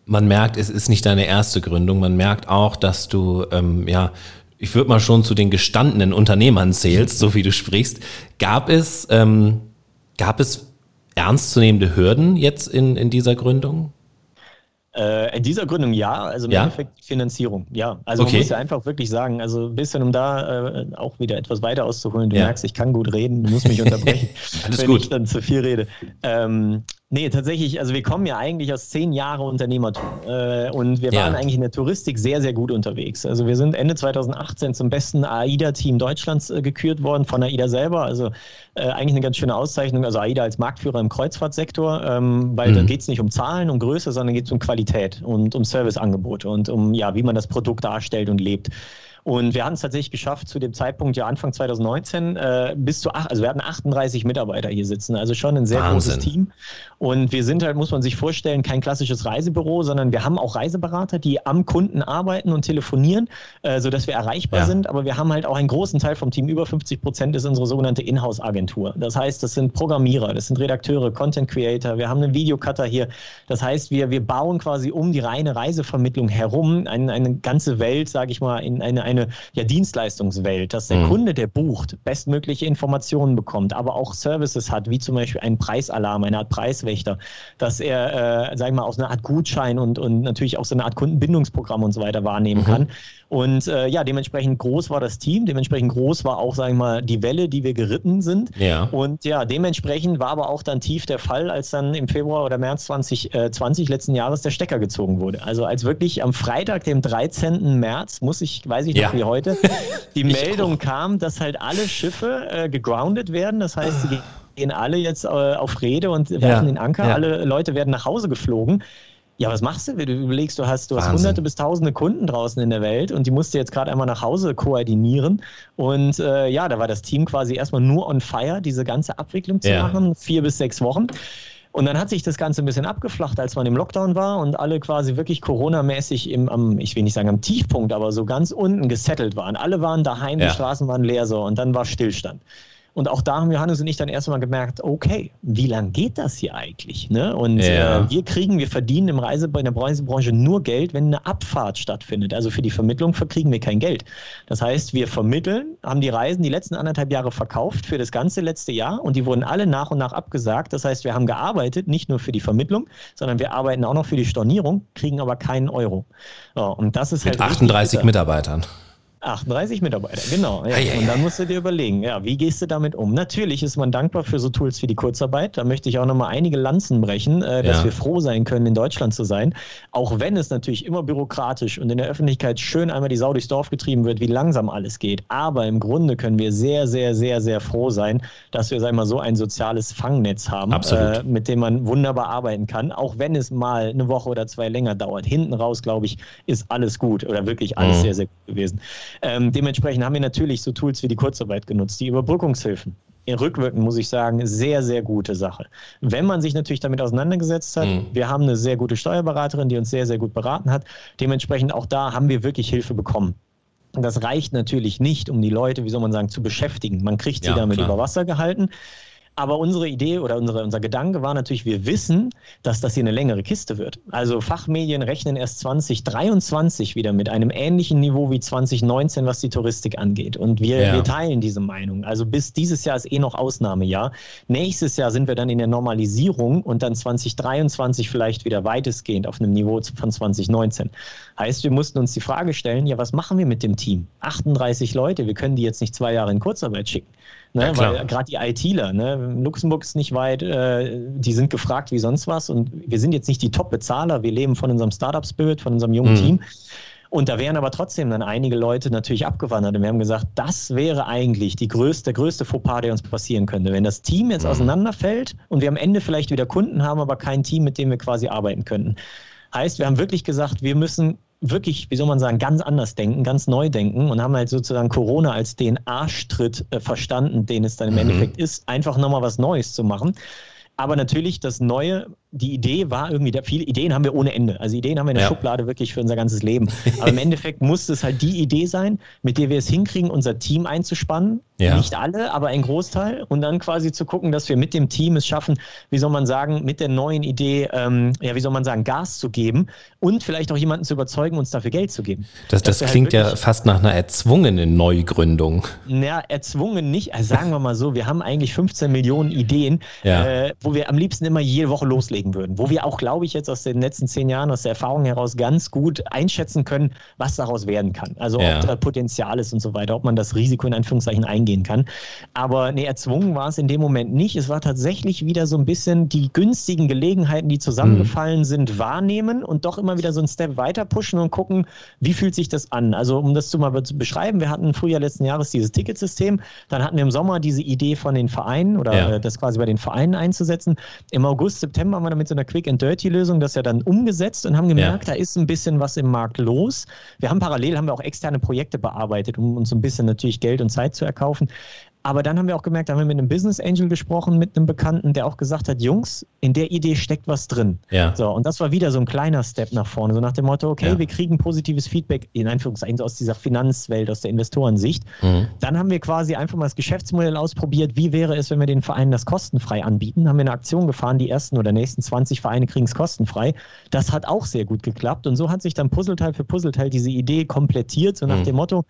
Man merkt, es ist nicht deine erste Gründung. Man merkt auch, dass du, ähm, ja, ich würde mal schon zu den gestandenen Unternehmern zählst, so wie du sprichst. Gab es, ähm, gab es ernstzunehmende Hürden jetzt in, in dieser Gründung? Äh, in dieser Gründung ja, also im ja? Endeffekt Finanzierung, ja. Also okay. man muss ja einfach wirklich sagen, also ein bisschen, um da äh, auch wieder etwas weiter auszuholen, du ja. merkst, ich kann gut reden, du musst mich [LAUGHS] unterbrechen, Alles wenn gut. ich dann zu viel rede. Ähm, Nee, tatsächlich, also wir kommen ja eigentlich aus zehn Jahren Unternehmertum äh, und wir waren ja. eigentlich in der Touristik sehr, sehr gut unterwegs. Also wir sind Ende 2018 zum besten AIDA-Team Deutschlands äh, gekürt worden von AIDA selber. Also äh, eigentlich eine ganz schöne Auszeichnung. Also AIDA als Marktführer im Kreuzfahrtsektor, ähm, weil mhm. da geht es nicht um Zahlen, um Größe, sondern geht es um Qualität und um Serviceangebote und um ja, wie man das Produkt darstellt und lebt. Und wir haben es tatsächlich geschafft, zu dem Zeitpunkt, ja Anfang 2019, äh, bis zu, acht, also wir hatten 38 Mitarbeiter hier sitzen, also schon ein sehr Wahnsinn. großes Team. Und wir sind halt, muss man sich vorstellen, kein klassisches Reisebüro, sondern wir haben auch Reiseberater, die am Kunden arbeiten und telefonieren, äh, sodass wir erreichbar ja. sind. Aber wir haben halt auch einen großen Teil vom Team, über 50 Prozent ist unsere sogenannte Inhouse-Agentur. Das heißt, das sind Programmierer, das sind Redakteure, Content Creator, wir haben einen Videocutter hier. Das heißt, wir, wir bauen quasi um die reine Reisevermittlung herum eine, eine ganze Welt, sage ich mal, in eine, eine eine ja, Dienstleistungswelt, dass der mhm. Kunde, der bucht, bestmögliche Informationen bekommt, aber auch Services hat, wie zum Beispiel einen Preisalarm, eine Art Preiswächter, dass er, äh, sagen wir mal, aus einer Art Gutschein und, und natürlich auch so eine Art Kundenbindungsprogramm und so weiter wahrnehmen mhm. kann. Und äh, ja, dementsprechend groß war das Team, dementsprechend groß war auch, sagen wir mal, die Welle, die wir geritten sind. Ja. Und ja, dementsprechend war aber auch dann tief der Fall, als dann im Februar oder März 2020 äh, letzten Jahres der Stecker gezogen wurde. Also als wirklich am Freitag, dem 13. März, muss ich, weiß ich noch ja. wie heute, die [LAUGHS] Meldung kam, dass halt alle Schiffe äh, gegroundet werden. Das heißt, sie gehen alle jetzt äh, auf Rede und werfen ja. den Anker. Ja. Alle Leute werden nach Hause geflogen. Ja, was machst du, wenn du überlegst, du hast, du hast hunderte bis tausende Kunden draußen in der Welt und die musst du jetzt gerade einmal nach Hause koordinieren. Und äh, ja, da war das Team quasi erstmal nur on fire, diese ganze Abwicklung zu ja. machen, vier bis sechs Wochen. Und dann hat sich das Ganze ein bisschen abgeflacht, als man im Lockdown war und alle quasi wirklich Corona-mäßig im, am, ich will nicht sagen am Tiefpunkt, aber so ganz unten gesettelt waren. Alle waren daheim, ja. die Straßen waren leer so und dann war Stillstand. Und auch da haben Johannes und ich dann erstmal gemerkt, okay, wie lange geht das hier eigentlich? Ne? Und ja. äh, wir kriegen, wir verdienen im Reise, in der Reisebranche nur Geld, wenn eine Abfahrt stattfindet. Also für die Vermittlung verkriegen wir kein Geld. Das heißt, wir vermitteln, haben die Reisen die letzten anderthalb Jahre verkauft für das ganze letzte Jahr und die wurden alle nach und nach abgesagt. Das heißt, wir haben gearbeitet, nicht nur für die Vermittlung, sondern wir arbeiten auch noch für die Stornierung, kriegen aber keinen Euro. So, und das ist Mit halt 38 Mitarbeitern. 38 Mitarbeiter, genau. Ja. Und dann musst du dir überlegen, ja, wie gehst du damit um? Natürlich ist man dankbar für so Tools wie die Kurzarbeit. Da möchte ich auch nochmal einige Lanzen brechen, äh, dass ja. wir froh sein können, in Deutschland zu sein. Auch wenn es natürlich immer bürokratisch und in der Öffentlichkeit schön einmal die Sau durchs Dorf getrieben wird, wie langsam alles geht. Aber im Grunde können wir sehr, sehr, sehr, sehr froh sein, dass wir, wir mal, so ein soziales Fangnetz haben, äh, mit dem man wunderbar arbeiten kann. Auch wenn es mal eine Woche oder zwei länger dauert. Hinten raus, glaube ich, ist alles gut oder wirklich alles mhm. sehr, sehr gut gewesen. Ähm, dementsprechend haben wir natürlich so Tools wie die Kurzarbeit genutzt, die Überbrückungshilfen. In Rückwirkend muss ich sagen, sehr, sehr gute Sache. Wenn man sich natürlich damit auseinandergesetzt hat, mhm. wir haben eine sehr gute Steuerberaterin, die uns sehr, sehr gut beraten hat. Dementsprechend auch da haben wir wirklich Hilfe bekommen. Das reicht natürlich nicht, um die Leute, wie soll man sagen, zu beschäftigen. Man kriegt sie ja, damit klar. über Wasser gehalten. Aber unsere Idee oder unsere, unser Gedanke war natürlich, wir wissen, dass das hier eine längere Kiste wird. Also Fachmedien rechnen erst 2023 wieder mit einem ähnlichen Niveau wie 2019, was die Touristik angeht. Und wir, ja. wir teilen diese Meinung. Also bis dieses Jahr ist eh noch Ausnahmejahr. Nächstes Jahr sind wir dann in der Normalisierung und dann 2023 vielleicht wieder weitestgehend auf einem Niveau von 2019. Heißt, wir mussten uns die Frage stellen, ja, was machen wir mit dem Team? 38 Leute, wir können die jetzt nicht zwei Jahre in Kurzarbeit schicken. Ne? Ja, Weil gerade die ITler, ne? Luxemburg ist nicht weit, äh, die sind gefragt wie sonst was und wir sind jetzt nicht die Top-Bezahler, wir leben von unserem Startup-Spirit, von unserem jungen mhm. Team. Und da wären aber trotzdem dann einige Leute natürlich abgewandert. Und wir haben gesagt, das wäre eigentlich die größte, der größte Fauxpas, der uns passieren könnte. Wenn das Team jetzt mhm. auseinanderfällt und wir am Ende vielleicht wieder Kunden haben, aber kein Team, mit dem wir quasi arbeiten könnten. Heißt, wir haben wirklich gesagt, wir müssen wirklich, wie soll man sagen, ganz anders denken, ganz neu denken und haben halt sozusagen Corona als den Arschtritt äh, verstanden, den es dann im mhm. Endeffekt ist, einfach nochmal was Neues zu machen. Aber natürlich, das Neue, die Idee war irgendwie, da viele Ideen haben wir ohne Ende. Also Ideen haben wir in der ja. Schublade wirklich für unser ganzes Leben. [LAUGHS] Aber im Endeffekt muss es halt die Idee sein, mit der wir es hinkriegen, unser Team einzuspannen, Ja. Nicht alle, aber ein Großteil. Und dann quasi zu gucken, dass wir mit dem Team es schaffen, wie soll man sagen, mit der neuen Idee, ähm, ja, wie soll man sagen, Gas zu geben und vielleicht auch jemanden zu überzeugen, uns dafür Geld zu geben. Das, das halt klingt halt ja fast nach einer erzwungenen Neugründung. Ja, erzwungen nicht. Also sagen wir mal so, wir haben eigentlich 15 Millionen Ideen, ja. äh, wo wir am liebsten immer jede Woche loslegen würden. Wo wir auch, glaube ich, jetzt aus den letzten zehn Jahren, aus der Erfahrung heraus ganz gut einschätzen können, was daraus werden kann. Also ja. ob da Potenzial ist und so weiter, ob man das Risiko in Anführungszeichen eingehen kann. Aber nee, erzwungen war es in dem Moment nicht. Es war tatsächlich wieder so ein bisschen die günstigen Gelegenheiten, die zusammengefallen mhm. sind, wahrnehmen und doch immer wieder so einen Step weiter pushen und gucken, wie fühlt sich das an. Also um das zu mal zu beschreiben, wir hatten im Frühjahr letzten Jahres dieses Ticketsystem, dann hatten wir im Sommer diese Idee von den Vereinen oder ja. Äh, das quasi bei den Vereinen einzusetzen. Im August, September dann mit so einer Quick and Dirty Lösung das ja dann umgesetzt und haben gemerkt, ja. da ist ein bisschen was im Markt los. Wir haben parallel haben wir auch externe Projekte bearbeitet, um uns so ein bisschen natürlich Geld und Zeit zu erkaufen. Aber dann haben wir auch gemerkt, da haben wir mit einem Business Angel gesprochen, mit einem Bekannten, der auch gesagt hat, Jungs, in der Idee steckt was drin. Ja. So, und das war wieder so ein kleiner Step nach vorne, so nach dem Motto, okay, ja. wir kriegen positives Feedback, in Anführungszeichen aus dieser Finanzwelt, aus der Investorensicht. Mhm. Dann haben wir quasi einfach mal das Geschäftsmodell ausprobiert, wie wäre es, wenn wir den Vereinen das kostenfrei anbieten. Haben wir eine Aktion gefahren, die ersten oder nächsten 20 Vereine kriegen es kostenfrei. Das hat auch sehr gut geklappt und so hat sich dann Puzzleteil für Puzzleteil diese Idee komplettiert, so nach mhm. dem Motto,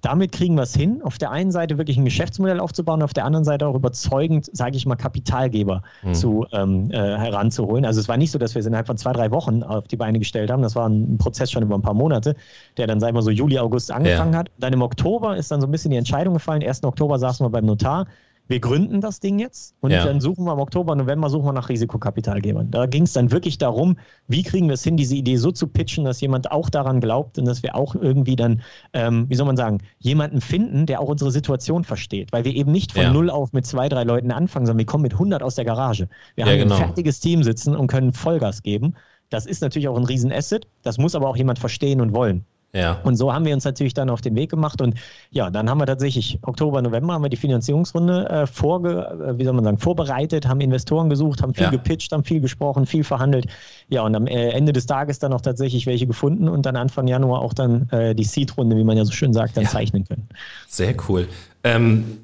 damit kriegen wir es hin, auf der einen Seite wirklich ein Geschäftsmodell aufzubauen, auf der anderen Seite auch überzeugend, sage ich mal, Kapitalgeber mhm. zu, ähm, äh, heranzuholen. Also es war nicht so, dass wir es innerhalb von zwei, drei Wochen auf die Beine gestellt haben. Das war ein Prozess schon über ein paar Monate, der dann, sagen wir so, Juli, August angefangen ja. hat. Dann im Oktober ist dann so ein bisschen die Entscheidung gefallen. 1. Oktober saßen wir beim Notar wir gründen das Ding jetzt und ja. dann suchen wir im Oktober, November suchen wir nach Risikokapitalgebern. Da ging es dann wirklich darum, wie kriegen wir es hin, diese Idee so zu pitchen, dass jemand auch daran glaubt und dass wir auch irgendwie dann, ähm, wie soll man sagen, jemanden finden, der auch unsere Situation versteht. Weil wir eben nicht von ja. null auf mit zwei, drei Leuten anfangen, sondern wir kommen mit 100 aus der Garage. Wir ja, haben genau. ein fertiges Team sitzen und können Vollgas geben. Das ist natürlich auch ein Riesenasset. Das muss aber auch jemand verstehen und wollen. Ja. Und so haben wir uns natürlich dann auf den Weg gemacht und ja, dann haben wir tatsächlich Oktober, November haben wir die Finanzierungsrunde äh, vorge, äh, wie soll man sagen, vorbereitet, haben Investoren gesucht, haben viel ja. gepitcht, haben viel gesprochen, viel verhandelt. Ja, und am äh, Ende des Tages dann auch tatsächlich welche gefunden und dann Anfang Januar auch dann äh, die Seed-Runde, wie man ja so schön sagt, dann ja. zeichnen können. Sehr cool. Ähm,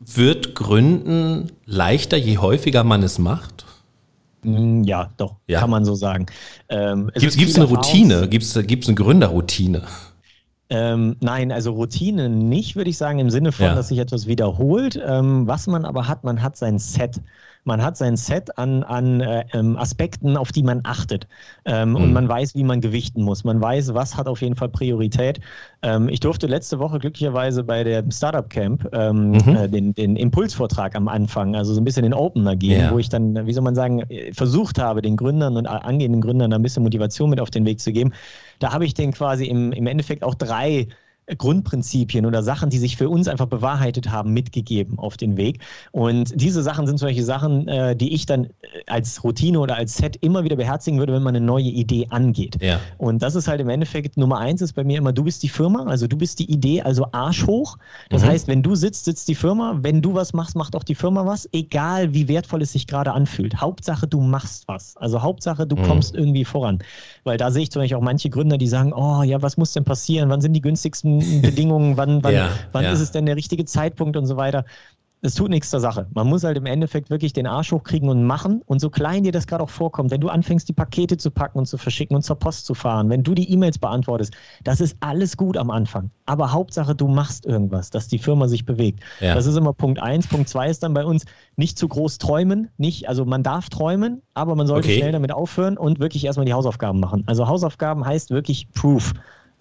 wird Gründen leichter, je häufiger man es macht? Mm, ja, doch, ja. kann man so sagen. Ähm, Gibt es eine Routine? Gibt es eine Gründerroutine? Ähm, nein, also Routine nicht, würde ich sagen, im Sinne von, ja. dass sich etwas wiederholt. Ähm, was man aber hat, man hat sein Set. Man hat sein Set an, an äh, ähm, Aspekten, auf die man achtet. Ähm, mhm. Und man weiß, wie man gewichten muss. Man weiß, was hat auf jeden Fall Priorität. Ähm, ich durfte letzte Woche glücklicherweise bei der Startup Camp ähm, mhm. äh, den, den Impulsvortrag am Anfang, also so ein bisschen den Opener gehen, ja. wo ich dann, wie soll man sagen, versucht habe, den Gründern und angehenden Gründern ein bisschen Motivation mit auf den Weg zu geben. Da habe ich den quasi im, im Endeffekt auch drei Grundprinzipien oder Sachen, die sich für uns einfach bewahrheitet haben, mitgegeben auf den Weg. Und diese Sachen sind solche Sachen, äh, die ich dann äh, als Routine oder als Set immer wieder beherzigen würde, wenn man eine neue Idee angeht. Ja. Und das ist halt im Endeffekt Nummer eins ist bei mir immer, du bist die Firma, also du bist die Idee, also Arsch hoch. Das mhm. heißt, wenn du sitzt, sitzt die Firma. Wenn du was machst, macht auch die Firma was, egal wie wertvoll es sich gerade anfühlt. Hauptsache, du machst was. Also Hauptsache, du mhm. kommst irgendwie voran. Weil da sehe ich zum Beispiel auch manche Gründer, die sagen, oh ja, was muss denn passieren? Wann sind die günstigsten [LAUGHS] Bedingungen, wann, wann, ja, wann ja. ist es denn der richtige Zeitpunkt und so weiter es tut nichts zur Sache. Man muss halt im Endeffekt wirklich den Arsch hochkriegen und machen. Und so klein dir das gerade auch vorkommt, wenn du anfängst, die Pakete zu packen und zu verschicken und zur Post zu fahren, wenn du die E-Mails beantwortest, das ist alles gut am Anfang. Aber Hauptsache, du machst irgendwas, dass die Firma sich bewegt. Ja. Das ist immer Punkt eins. Punkt zwei ist dann bei uns nicht zu groß träumen. Nicht, also man darf träumen, aber man sollte okay. schnell damit aufhören und wirklich erstmal die Hausaufgaben machen. Also Hausaufgaben heißt wirklich Proof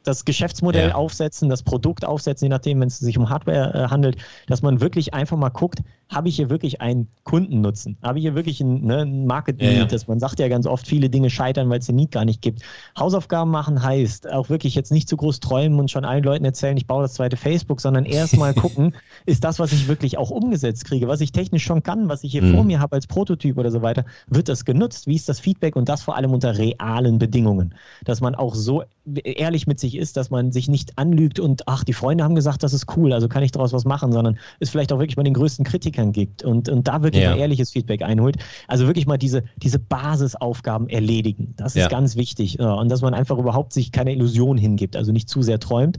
das Geschäftsmodell ja. aufsetzen, das Produkt aufsetzen, je nachdem, wenn es sich um Hardware äh, handelt, dass man wirklich einfach mal guckt, habe ich hier wirklich einen Kundennutzen? Habe ich hier wirklich ein, ne, ein Market Need? Ja, ja. man sagt ja ganz oft, viele Dinge scheitern, weil es den Need gar nicht gibt. Hausaufgaben machen heißt auch wirklich jetzt nicht zu groß träumen und schon allen Leuten erzählen, ich baue das zweite Facebook, sondern erstmal [LAUGHS] gucken, ist das, was ich wirklich auch umgesetzt kriege, was ich technisch schon kann, was ich hier mhm. vor mir habe als Prototyp oder so weiter, wird das genutzt? Wie ist das Feedback? Und das vor allem unter realen Bedingungen. Dass man auch so ehrlich mit sich ist, dass man sich nicht anlügt und ach, die Freunde haben gesagt, das ist cool, also kann ich daraus was machen, sondern ist vielleicht auch wirklich mal den größten Kritikern gibt und, und da wirklich ja. mal ehrliches Feedback einholt. Also wirklich mal diese, diese Basisaufgaben erledigen. Das ist ja. ganz wichtig. Und dass man einfach überhaupt sich keine Illusion hingibt, also nicht zu sehr träumt.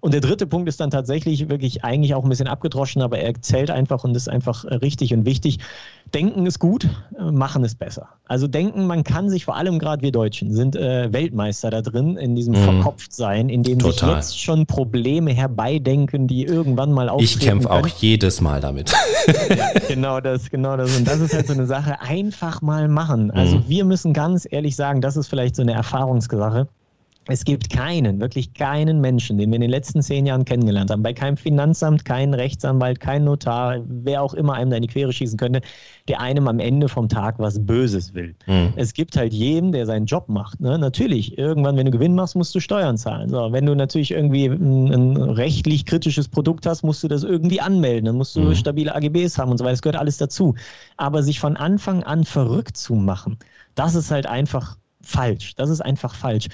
Und der dritte Punkt ist dann tatsächlich wirklich eigentlich auch ein bisschen abgedroschen, aber er zählt einfach und ist einfach richtig und wichtig. Denken ist gut, machen ist besser. Also denken, man kann sich vor allem gerade wir Deutschen sind äh, Weltmeister da drin in diesem mhm. Verkopftsein, in dem Total. sich jetzt schon Probleme herbeidenken, die irgendwann mal auftreten Ich kämpfe auch jedes Mal damit. ja, [LAUGHS] genau das, genau das. Und das ist halt so eine Sache, einfach mal machen. Also mhm. wir müssen ganz ehrlich sagen, das ist vielleicht so eine Erfahrungssache es gibt keinen, wirklich keinen Menschen, den wir in den letzten zehn Jahren kennengelernt haben, bei keinem Finanzamt, keinen Rechtsanwalt, kein Notar, wer auch immer einem da in die Quere schießen könnte, der einem am Ende vom Tag was Böses will. Mhm. Es gibt halt jeden, der seinen Job macht. Ne? Natürlich, irgendwann, wenn du Gewinn machst, musst du Steuern zahlen. So, wenn du natürlich irgendwie ein, ein rechtlich kritisches Produkt hast, musst du das irgendwie anmelden. Dann musst du mhm. stabile AGBs haben und so weiter. Das gehört alles dazu. Aber sich von Anfang an verrückt zu machen, das ist halt einfach falsch. Das ist einfach falsch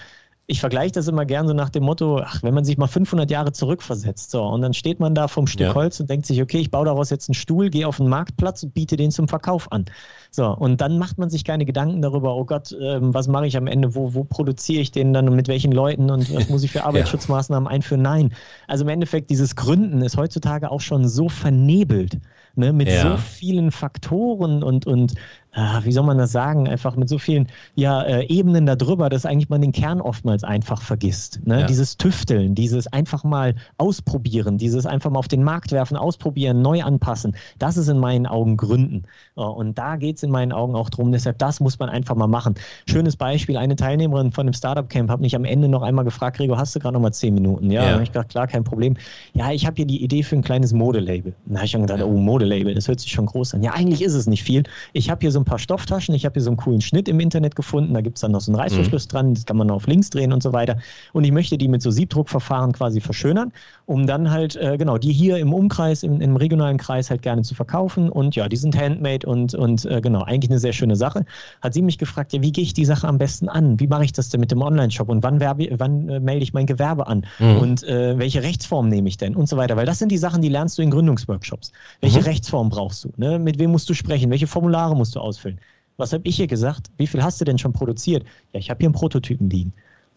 ich vergleiche das immer gern so nach dem Motto, ach, wenn man sich mal 500 Jahre zurückversetzt, so, und dann steht man da vom Stück ja. Holz und denkt sich, okay, ich baue daraus jetzt einen Stuhl, gehe auf den Marktplatz und biete den zum Verkauf an. So, und dann macht man sich keine Gedanken darüber, oh Gott, ähm, was mache ich am Ende, wo, wo produziere ich den dann und mit welchen Leuten und was muss ich für [LAUGHS] Arbeitsschutzmaßnahmen einführen? Nein. Also im Endeffekt, dieses Gründen ist heutzutage auch schon so vernebelt, ne, mit ja. so vielen Faktoren und, und ah, wie soll man das sagen, einfach mit so vielen ja, äh, Ebenen darüber, dass eigentlich man den Kern oftmals einfach vergisst. Ne? Ja. Dieses Tüfteln, dieses einfach mal ausprobieren, dieses einfach mal auf den Markt werfen, ausprobieren, neu anpassen, das ist in meinen Augen Gründen. Und da geht es in meinen Augen auch drum. Deshalb, das muss man einfach mal machen. Schönes Beispiel, eine Teilnehmerin von einem Startup-Camp hat mich am Ende noch einmal gefragt, Gregor, hast du gerade noch mal zehn Minuten? Ja, ja. habe ich gedacht, klar, kein Problem. Ja, ich habe hier die Idee für ein kleines Modelabel. Da habe ich schon gedacht, oh, Modelabel, das hört sich schon groß an. Ja, eigentlich ist es nicht viel. Ich habe hier so ein paar Stofftaschen. Ich habe hier so einen coolen Schnitt im Internet gefunden. Da gibt es dann noch so einen Reißverschluss mhm. dran. Das kann man auf links drehen und so weiter. Und ich möchte die mit so Siebdruckverfahren quasi verschönern, um dann halt, äh, genau, die hier im Umkreis, im, im, regionalen Kreis halt gerne zu verkaufen. Und ja, die sind handmade und, und äh, genau, eigentlich eine sehr schöne Sache. Hat sie mich gefragt, ja, wie gehe ich die Sache am besten an? Wie mache ich das denn mit dem Online-Shop? Und wann, werbe, wann äh, melde ich mein Gewerbe an? Mhm. Und äh, welche Rechtsform nehme ich denn? Und so weiter. Weil das sind die Sachen, die lernst du in Gründungsworkshops. Welche mhm. Rechtsform brauchst du? Ne? Mit wem musst du sprechen? Welche Formulare musst du ausfüllen? Was habe ich hier gesagt? Wie viel hast du denn schon produziert? Ja, ich habe hier einen Prototypen liegen.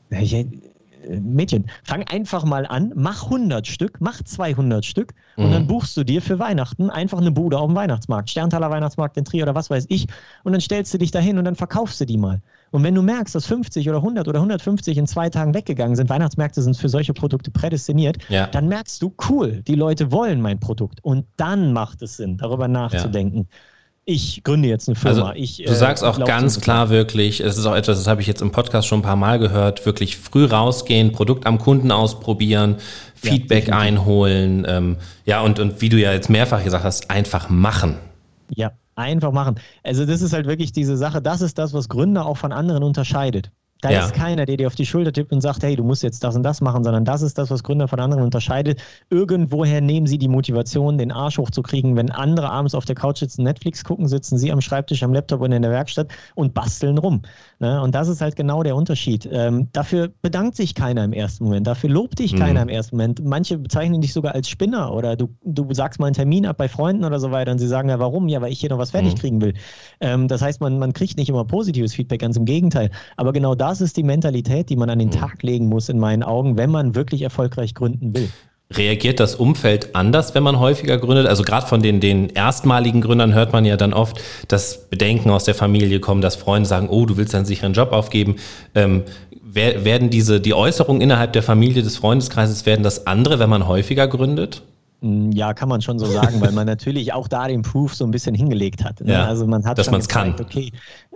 Ich, äh, Mädchen, fang einfach mal an, mach 100 Stück, mach 200 Stück und mhm. dann buchst du dir für Weihnachten einfach eine Bude auf dem Weihnachtsmarkt, Sterntaler Weihnachtsmarkt in Trier oder was weiß ich und dann stellst du dich dahin und dann verkaufst du die mal. Und wenn du merkst, dass 50 oder 100 oder 150 in zwei Tagen weggegangen sind, Weihnachtsmärkte sind für solche Produkte prädestiniert, ja. dann merkst du, cool, die Leute wollen mein Produkt und dann macht es Sinn, darüber nachzudenken. Ja ich gründe jetzt eine Firma. Also, ich, du sagst äh, auch ganz klar wirklich, es ist auch etwas, das habe ich jetzt im Podcast schon ein paar Mal gehört, wirklich früh rausgehen, Produkt am Kunden ausprobieren, Feedback ja, einholen, ähm, ja, und, und wie du ja jetzt mehrfach gesagt hast, einfach machen. Ja, einfach machen. Also das ist halt wirklich diese Sache, das ist das, was Gründer auch von anderen unterscheidet. Da ja. ist keiner, der dir auf die Schulter tippt und sagt, hey, du musst jetzt das und das machen, sondern das ist das, was Gründer von anderen unterscheidet. Irgendwoher nehmen sie die Motivation, den Arsch hochzukriegen, wenn andere abends auf der Couch sitzen, Netflix gucken, sitzen sie am Schreibtisch, am Laptop und in der Werkstatt und basteln rum. Ne? Und das ist halt genau der Unterschied. Ähm, dafür bedankt sich keiner im ersten Moment, dafür lobt dich mhm. keiner im ersten Moment. Manche bezeichnen dich sogar als Spinner oder du, du sagst mal einen Termin ab bei Freunden oder so weiter und sie sagen, ja, warum? Ja, weil ich hier noch was fertig mhm. kriegen will. Ähm, das heißt, man, man kriegt nicht immer positives Feedback, ganz im Gegenteil. Aber genau da das ist die Mentalität, die man an den mhm. Tag legen muss, in meinen Augen, wenn man wirklich erfolgreich gründen will. Reagiert das Umfeld anders, wenn man häufiger gründet? Also gerade von den, den erstmaligen Gründern hört man ja dann oft, dass Bedenken aus der Familie kommen, dass Freunde sagen, oh, du willst einen sicheren Job aufgeben. Ähm, werden diese, die Äußerungen innerhalb der Familie, des Freundeskreises, werden das andere, wenn man häufiger gründet? Mm, ja, kann man schon so sagen, weil man [LAUGHS] natürlich auch da den Proof so ein bisschen hingelegt hat. Ne? Ja, also man hat dass man es kann. Okay,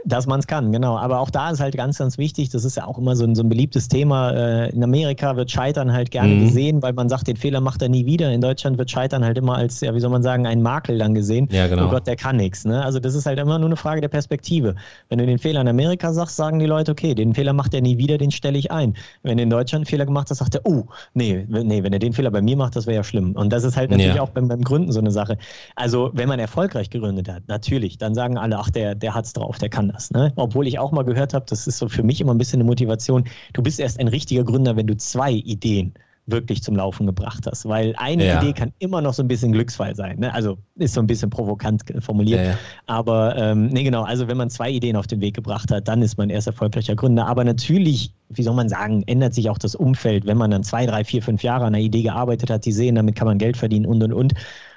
dass man es kann, genau. Aber auch da ist halt ganz, ganz wichtig, das ist ja auch immer so ein, so ein beliebtes Thema. Äh, in Amerika wird Scheitern halt gerne mhm. gesehen, weil man sagt, den Fehler macht er nie wieder. In Deutschland wird Scheitern halt immer als, ja, wie soll man sagen, ein Makel dann gesehen. Ja, genau. Oh Gott, der kann nichts. Ne? Also das ist halt immer nur eine Frage der Perspektive. Wenn du den Fehler in Amerika sagst, sagen die Leute, okay, den Fehler macht er nie wieder, den stelle ich ein. Wenn er in Deutschland einen Fehler gemacht hat, sagt er, oh, nee, nee, wenn er den Fehler bei mir macht, das wäre ja schlimm. Und das ist halt natürlich ja. auch beim, beim Gründen so eine Sache. Also wenn man erfolgreich gegründet hat, natürlich, dann sagen alle, ach, der, der es drauf, der kann das. Ne? Obwohl ich ich auch mal gehört habe, das ist so für mich immer ein bisschen eine Motivation. Du bist erst ein richtiger Gründer, wenn du zwei Ideen wirklich zum Laufen gebracht hast. Weil eine ja. Idee kann immer noch so ein bisschen Glücksfall sein. Ne? Also ist so ein bisschen provokant formuliert. Ja, ja. Aber ähm, nee, genau, also wenn man zwei Ideen auf den Weg gebracht hat, dann ist man erst erfolgreicher Gründer. Aber natürlich, wie soll man sagen, ändert sich auch das Umfeld, wenn man dann zwei, drei, vier, fünf Jahre an einer Idee gearbeitet hat, die sehen, damit kann man Geld verdienen und und und.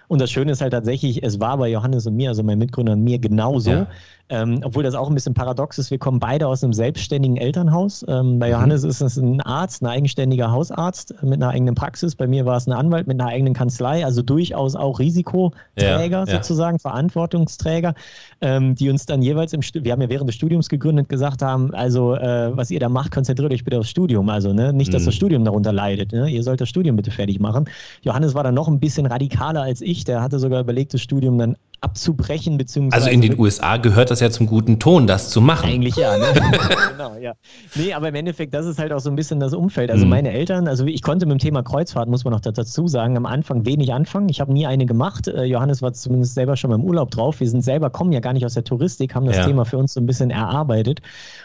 Und das Schöne ist halt tatsächlich, es war bei Johannes und mir, also meinem Mitgründer und mir genauso. Ja. Ähm, obwohl das auch ein bisschen paradox ist, wir kommen beide aus einem selbstständigen Elternhaus. Ähm, bei mhm. Johannes mhm. ist es ein Arzt, ein eigenständiger Hausarzt mit einer eigenen Praxis. Bei mir war es ein Anwalt mit einer eigenen Kanzlei, also durchaus auch Risikoträger ja, sozusagen, ja. Verantwortungsträger, ähm, die uns dann jeweils im Studium, wir haben ja während des Studiums gegründet, gesagt haben, also äh, was ihr da macht, konzentriert euch bitte aufs Studium. Also ne? nicht, dass mhm. das Studium darunter leidet. Ne? Ihr sollt das Studium bitte fertig machen. Johannes war dann noch ein bisschen radikaler als ich. Der hatte sogar überlegt, das Studium dann abzubrechen, beziehungsweise. Also in den USA gehört das ja zum guten Ton, das zu machen. Eigentlich ja, ne? [LAUGHS] genau, ja. Nee, aber im Endeffekt, das ist halt auch so ein bisschen das Umfeld. Also mhm. meine Eltern, also ich konnte mit dem Thema Kreuzfahrt, muss man noch dazu sagen, am Anfang wenig anfangen. Ich habe nie eine gemacht. Äh, Johannes war zumindest selber schon mal im Urlaub drauf. Wir sind selber, kommen ja gar nicht aus der Touristik, haben das ja. Thema für uns so ein bisschen erarbeitet.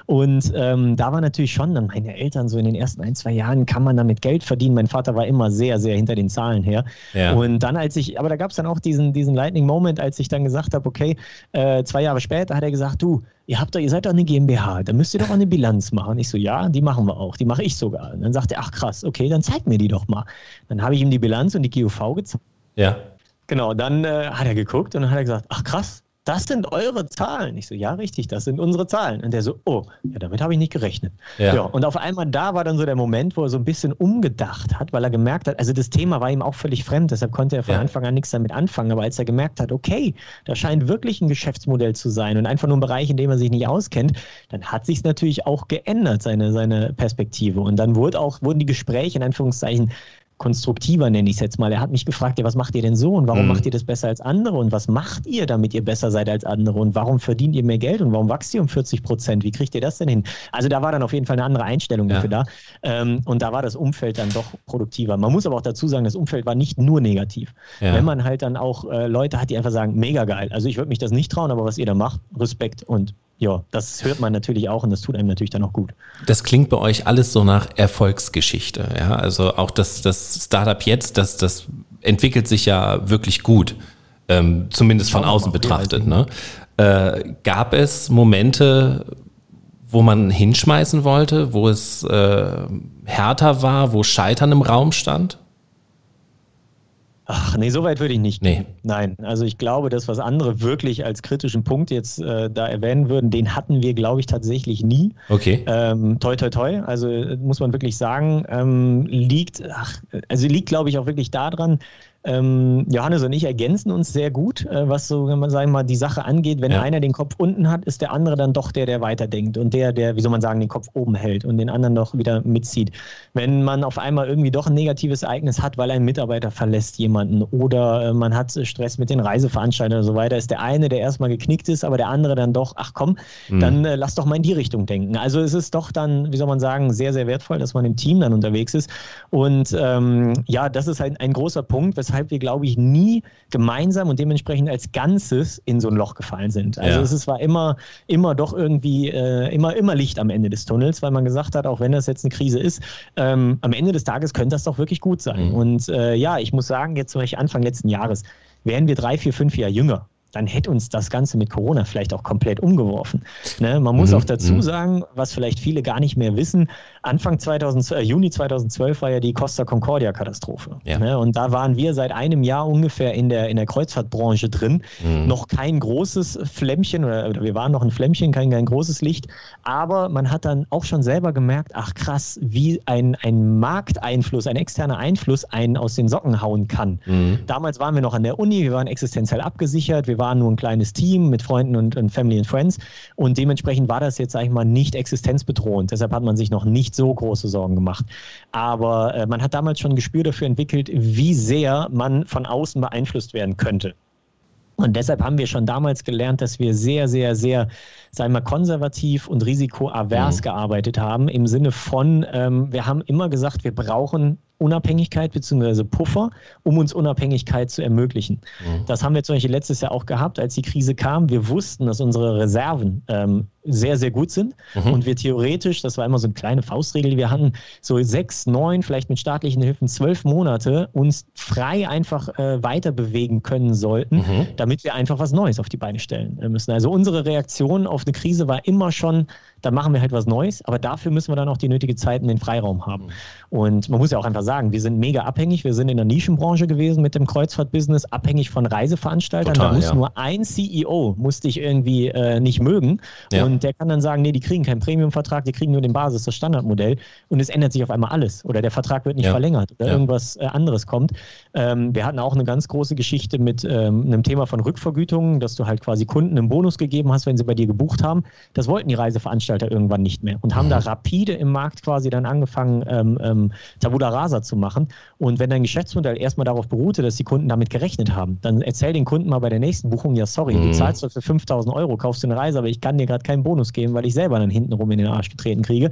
Und ähm, da war natürlich schon dann meine Eltern so in den ersten ein, zwei Jahren, kann man damit Geld verdienen. Mein Vater war immer sehr, sehr hinter den Zahlen her. Ja. Und dann, als ich, aber da gab es dann auch diesen, diesen Lightning Moment, als ich dann gesagt habe, okay, äh, zwei Jahre später hat er gesagt, du, ihr habt doch, ihr seid doch eine GmbH, da müsst ihr doch eine Bilanz machen. Ich so, ja, die machen wir auch, die mache ich sogar. Und dann sagt er, ach krass, okay, dann zeig mir die doch mal. Dann habe ich ihm die Bilanz und die GUV gezeigt. Ja. Genau, dann äh, hat er geguckt und dann hat er gesagt, ach krass, das sind eure Zahlen. Ich so, ja, richtig, das sind unsere Zahlen. Und der so, oh, ja, damit habe ich nicht gerechnet. Ja. ja. Und auf einmal da war dann so der Moment, wo er so ein bisschen umgedacht hat, weil er gemerkt hat, also das Thema war ihm auch völlig fremd, deshalb konnte er von ja. Anfang an nichts damit anfangen. Aber als er gemerkt hat, okay, da scheint wirklich ein Geschäftsmodell zu sein und einfach nur ein Bereich, in dem er sich nicht auskennt, dann hat sich natürlich auch geändert, seine, seine Perspektive. Und dann wurde auch, wurden die Gespräche in Anführungszeichen konstruktiver, nenne ich es jetzt mal. Er hat mich gefragt, ja, was macht ihr denn so und warum mhm. macht ihr das besser als andere und was macht ihr, damit ihr besser seid als andere und warum verdient ihr mehr Geld und warum wächst ihr um 40 Prozent? Wie kriegt ihr das denn hin? Also da war dann auf jeden Fall eine andere Einstellung ja. dafür da ähm, und da war das Umfeld dann doch produktiver. Man muss aber auch dazu sagen, das Umfeld war nicht nur negativ. Ja. Wenn man halt dann auch äh, Leute hat, die einfach sagen, mega geil. Also ich würde mich das nicht trauen, aber was ihr da macht, Respekt und ja, das hört man natürlich auch und das tut einem natürlich dann auch gut. Das klingt bei euch alles so nach Erfolgsgeschichte. Ja, also auch das, das Startup jetzt, das, das entwickelt sich ja wirklich gut, ähm, zumindest von außen betrachtet. Ne? Äh, gab es Momente, wo man hinschmeißen wollte, wo es äh, härter war, wo Scheitern im Raum stand? Ach, nee, so weit würde ich nicht. Nee. Nein, also ich glaube, das, was andere wirklich als kritischen Punkt jetzt äh, da erwähnen würden, den hatten wir, glaube ich, tatsächlich nie. Okay. Ähm, toi, toi, toi. Also äh, muss man wirklich sagen, ähm, liegt, ach, also liegt, glaube ich, auch wirklich daran, ähm, Johannes und ich ergänzen uns sehr gut, äh, was so, wenn man sagen mal, die Sache angeht. Wenn ja. einer den Kopf unten hat, ist der andere dann doch der, der weiterdenkt und der, der, wie soll man sagen, den Kopf oben hält und den anderen doch wieder mitzieht. Wenn man auf einmal irgendwie doch ein negatives Ereignis hat, weil ein Mitarbeiter verlässt jemanden oder äh, man hat Stress mit den Reiseveranstaltern und so weiter, ist der eine, der erstmal geknickt ist, aber der andere dann doch, ach komm, mhm. dann äh, lass doch mal in die Richtung denken. Also es ist doch dann, wie soll man sagen, sehr, sehr wertvoll, dass man im Team dann unterwegs ist. Und ähm, ja, das ist halt ein großer Punkt, weshalb weshalb wir, glaube ich, nie gemeinsam und dementsprechend als Ganzes in so ein Loch gefallen sind. Also ja. es war immer, immer doch irgendwie, äh, immer, immer Licht am Ende des Tunnels, weil man gesagt hat, auch wenn das jetzt eine Krise ist, ähm, am Ende des Tages könnte das doch wirklich gut sein. Mhm. Und äh, ja, ich muss sagen, jetzt zum Beispiel Anfang letzten Jahres, wären wir drei, vier, fünf Jahre jünger, dann hätte uns das Ganze mit Corona vielleicht auch komplett umgeworfen. Ne? Man muss mhm. auch dazu mhm. sagen, was vielleicht viele gar nicht mehr wissen, Anfang 2000, äh, Juni 2012 war ja die Costa Concordia-Katastrophe. Ja. Ne? Und da waren wir seit einem Jahr ungefähr in der, in der Kreuzfahrtbranche drin. Mhm. Noch kein großes Flämmchen oder, oder, wir waren noch ein Flämmchen, kein, kein großes Licht. Aber man hat dann auch schon selber gemerkt, ach krass, wie ein, ein Markteinfluss, ein externer Einfluss einen aus den Socken hauen kann. Mhm. Damals waren wir noch an der Uni, wir waren existenziell abgesichert, wir waren nur ein kleines Team mit Freunden und, und Family and Friends. Und dementsprechend war das jetzt, sage ich mal, nicht existenzbedrohend. Deshalb hat man sich noch nicht so große Sorgen gemacht. Aber äh, man hat damals schon ein Gespür dafür entwickelt, wie sehr man von außen beeinflusst werden könnte. Und deshalb haben wir schon damals gelernt, dass wir sehr, sehr, sehr, sagen wir, konservativ und risikoavers mhm. gearbeitet haben. Im Sinne von, ähm, wir haben immer gesagt, wir brauchen Unabhängigkeit bzw. Puffer, um uns Unabhängigkeit zu ermöglichen. Mhm. Das haben wir zum Beispiel letztes Jahr auch gehabt, als die Krise kam. Wir wussten, dass unsere Reserven ähm, sehr, sehr gut sind mhm. und wir theoretisch, das war immer so eine kleine Faustregel, wir hatten so sechs, neun, vielleicht mit staatlichen Hilfen zwölf Monate uns frei einfach äh, weiter bewegen können sollten, mhm. damit wir einfach was Neues auf die Beine stellen äh, müssen. Also unsere Reaktion auf eine Krise war immer schon, da machen wir halt was Neues, aber dafür müssen wir dann auch die nötige Zeit und den Freiraum haben. Mhm. Und man muss ja auch einfach sagen, wir sind mega abhängig. Wir sind in der Nischenbranche gewesen mit dem Kreuzfahrtbusiness, abhängig von Reiseveranstaltern. Total, da muss ja. nur ein CEO, musste ich irgendwie äh, nicht mögen. Ja. Und der kann dann sagen, nee, die kriegen keinen Premium-Vertrag, die kriegen nur den Basis, das Standardmodell. Und es ändert sich auf einmal alles. Oder der Vertrag wird nicht ja. verlängert oder irgendwas äh, anderes kommt. Ähm, wir hatten auch eine ganz große Geschichte mit ähm, einem Thema von Rückvergütungen, dass du halt quasi Kunden einen Bonus gegeben hast, wenn sie bei dir gebucht haben. Das wollten die Reiseveranstalter irgendwann nicht mehr und haben mhm. da rapide im Markt quasi dann angefangen, ähm, ähm Tabula Rasa zu machen. Und wenn dein Geschäftsmodell erstmal darauf beruhte, dass die Kunden damit gerechnet haben, dann erzähl den Kunden mal bei der nächsten Buchung, ja sorry, mhm. du zahlst doch für 5000 Euro, kaufst eine Reise, aber ich kann dir gerade keinen Bonus geben, weil ich selber dann hintenrum in den Arsch getreten kriege.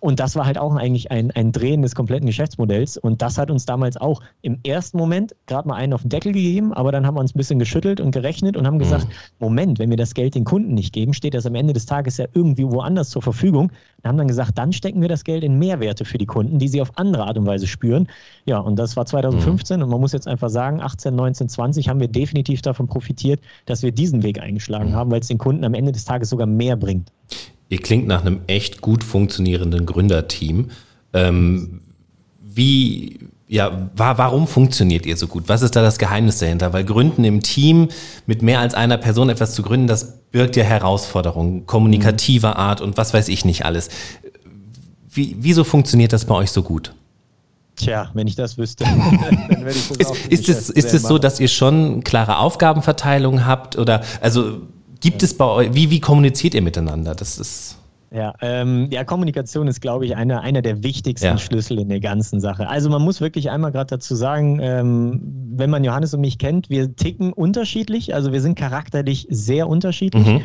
Und das war halt auch eigentlich ein, ein Drehen des kompletten Geschäftsmodells. Und das hat uns damals auch im ersten Moment gerade mal einen auf den Deckel gegeben, aber dann haben wir uns ein bisschen geschüttelt und gerechnet und haben mhm. gesagt, Moment, wenn wir das Geld den Kunden nicht geben, steht das am Ende des Tages ja irgendwie woanders zur Verfügung. Wir haben dann gesagt, dann stecken wir das Geld in Mehrwerte für die Kunden, die sie auf andere Art und Weise spüren. Ja, und das war 2015 mhm. und man muss jetzt einfach sagen, 18, 19, 20 haben wir definitiv davon profitiert, dass wir diesen Weg eingeschlagen mhm. haben, weil es den Kunden am Ende des Tages sogar mehr bringt. Ihr klingt nach einem echt gut funktionierenden Gründerteam. Ähm, wie, ja, wa warum funktioniert ihr so gut? Was ist da das Geheimnis dahinter? Weil Gründen im Team mit mehr als einer Person etwas zu gründen, das birgt ja Herausforderungen, kommunikativer Art und was weiß ich nicht alles. Wie, wieso funktioniert das bei euch so gut? Tja, wenn ich das wüsste, [LAUGHS] dann würde ich das ist, auch ist es, ist es so, dass ihr schon klare Aufgabenverteilung habt oder also Gibt es bei euch, wie, wie kommuniziert ihr miteinander? Das ist. Ja, ähm, ja, Kommunikation ist, glaube ich, einer, einer der wichtigsten ja. Schlüssel in der ganzen Sache. Also man muss wirklich einmal gerade dazu sagen, ähm, wenn man Johannes und mich kennt, wir ticken unterschiedlich, also wir sind charakterlich sehr unterschiedlich. Mhm.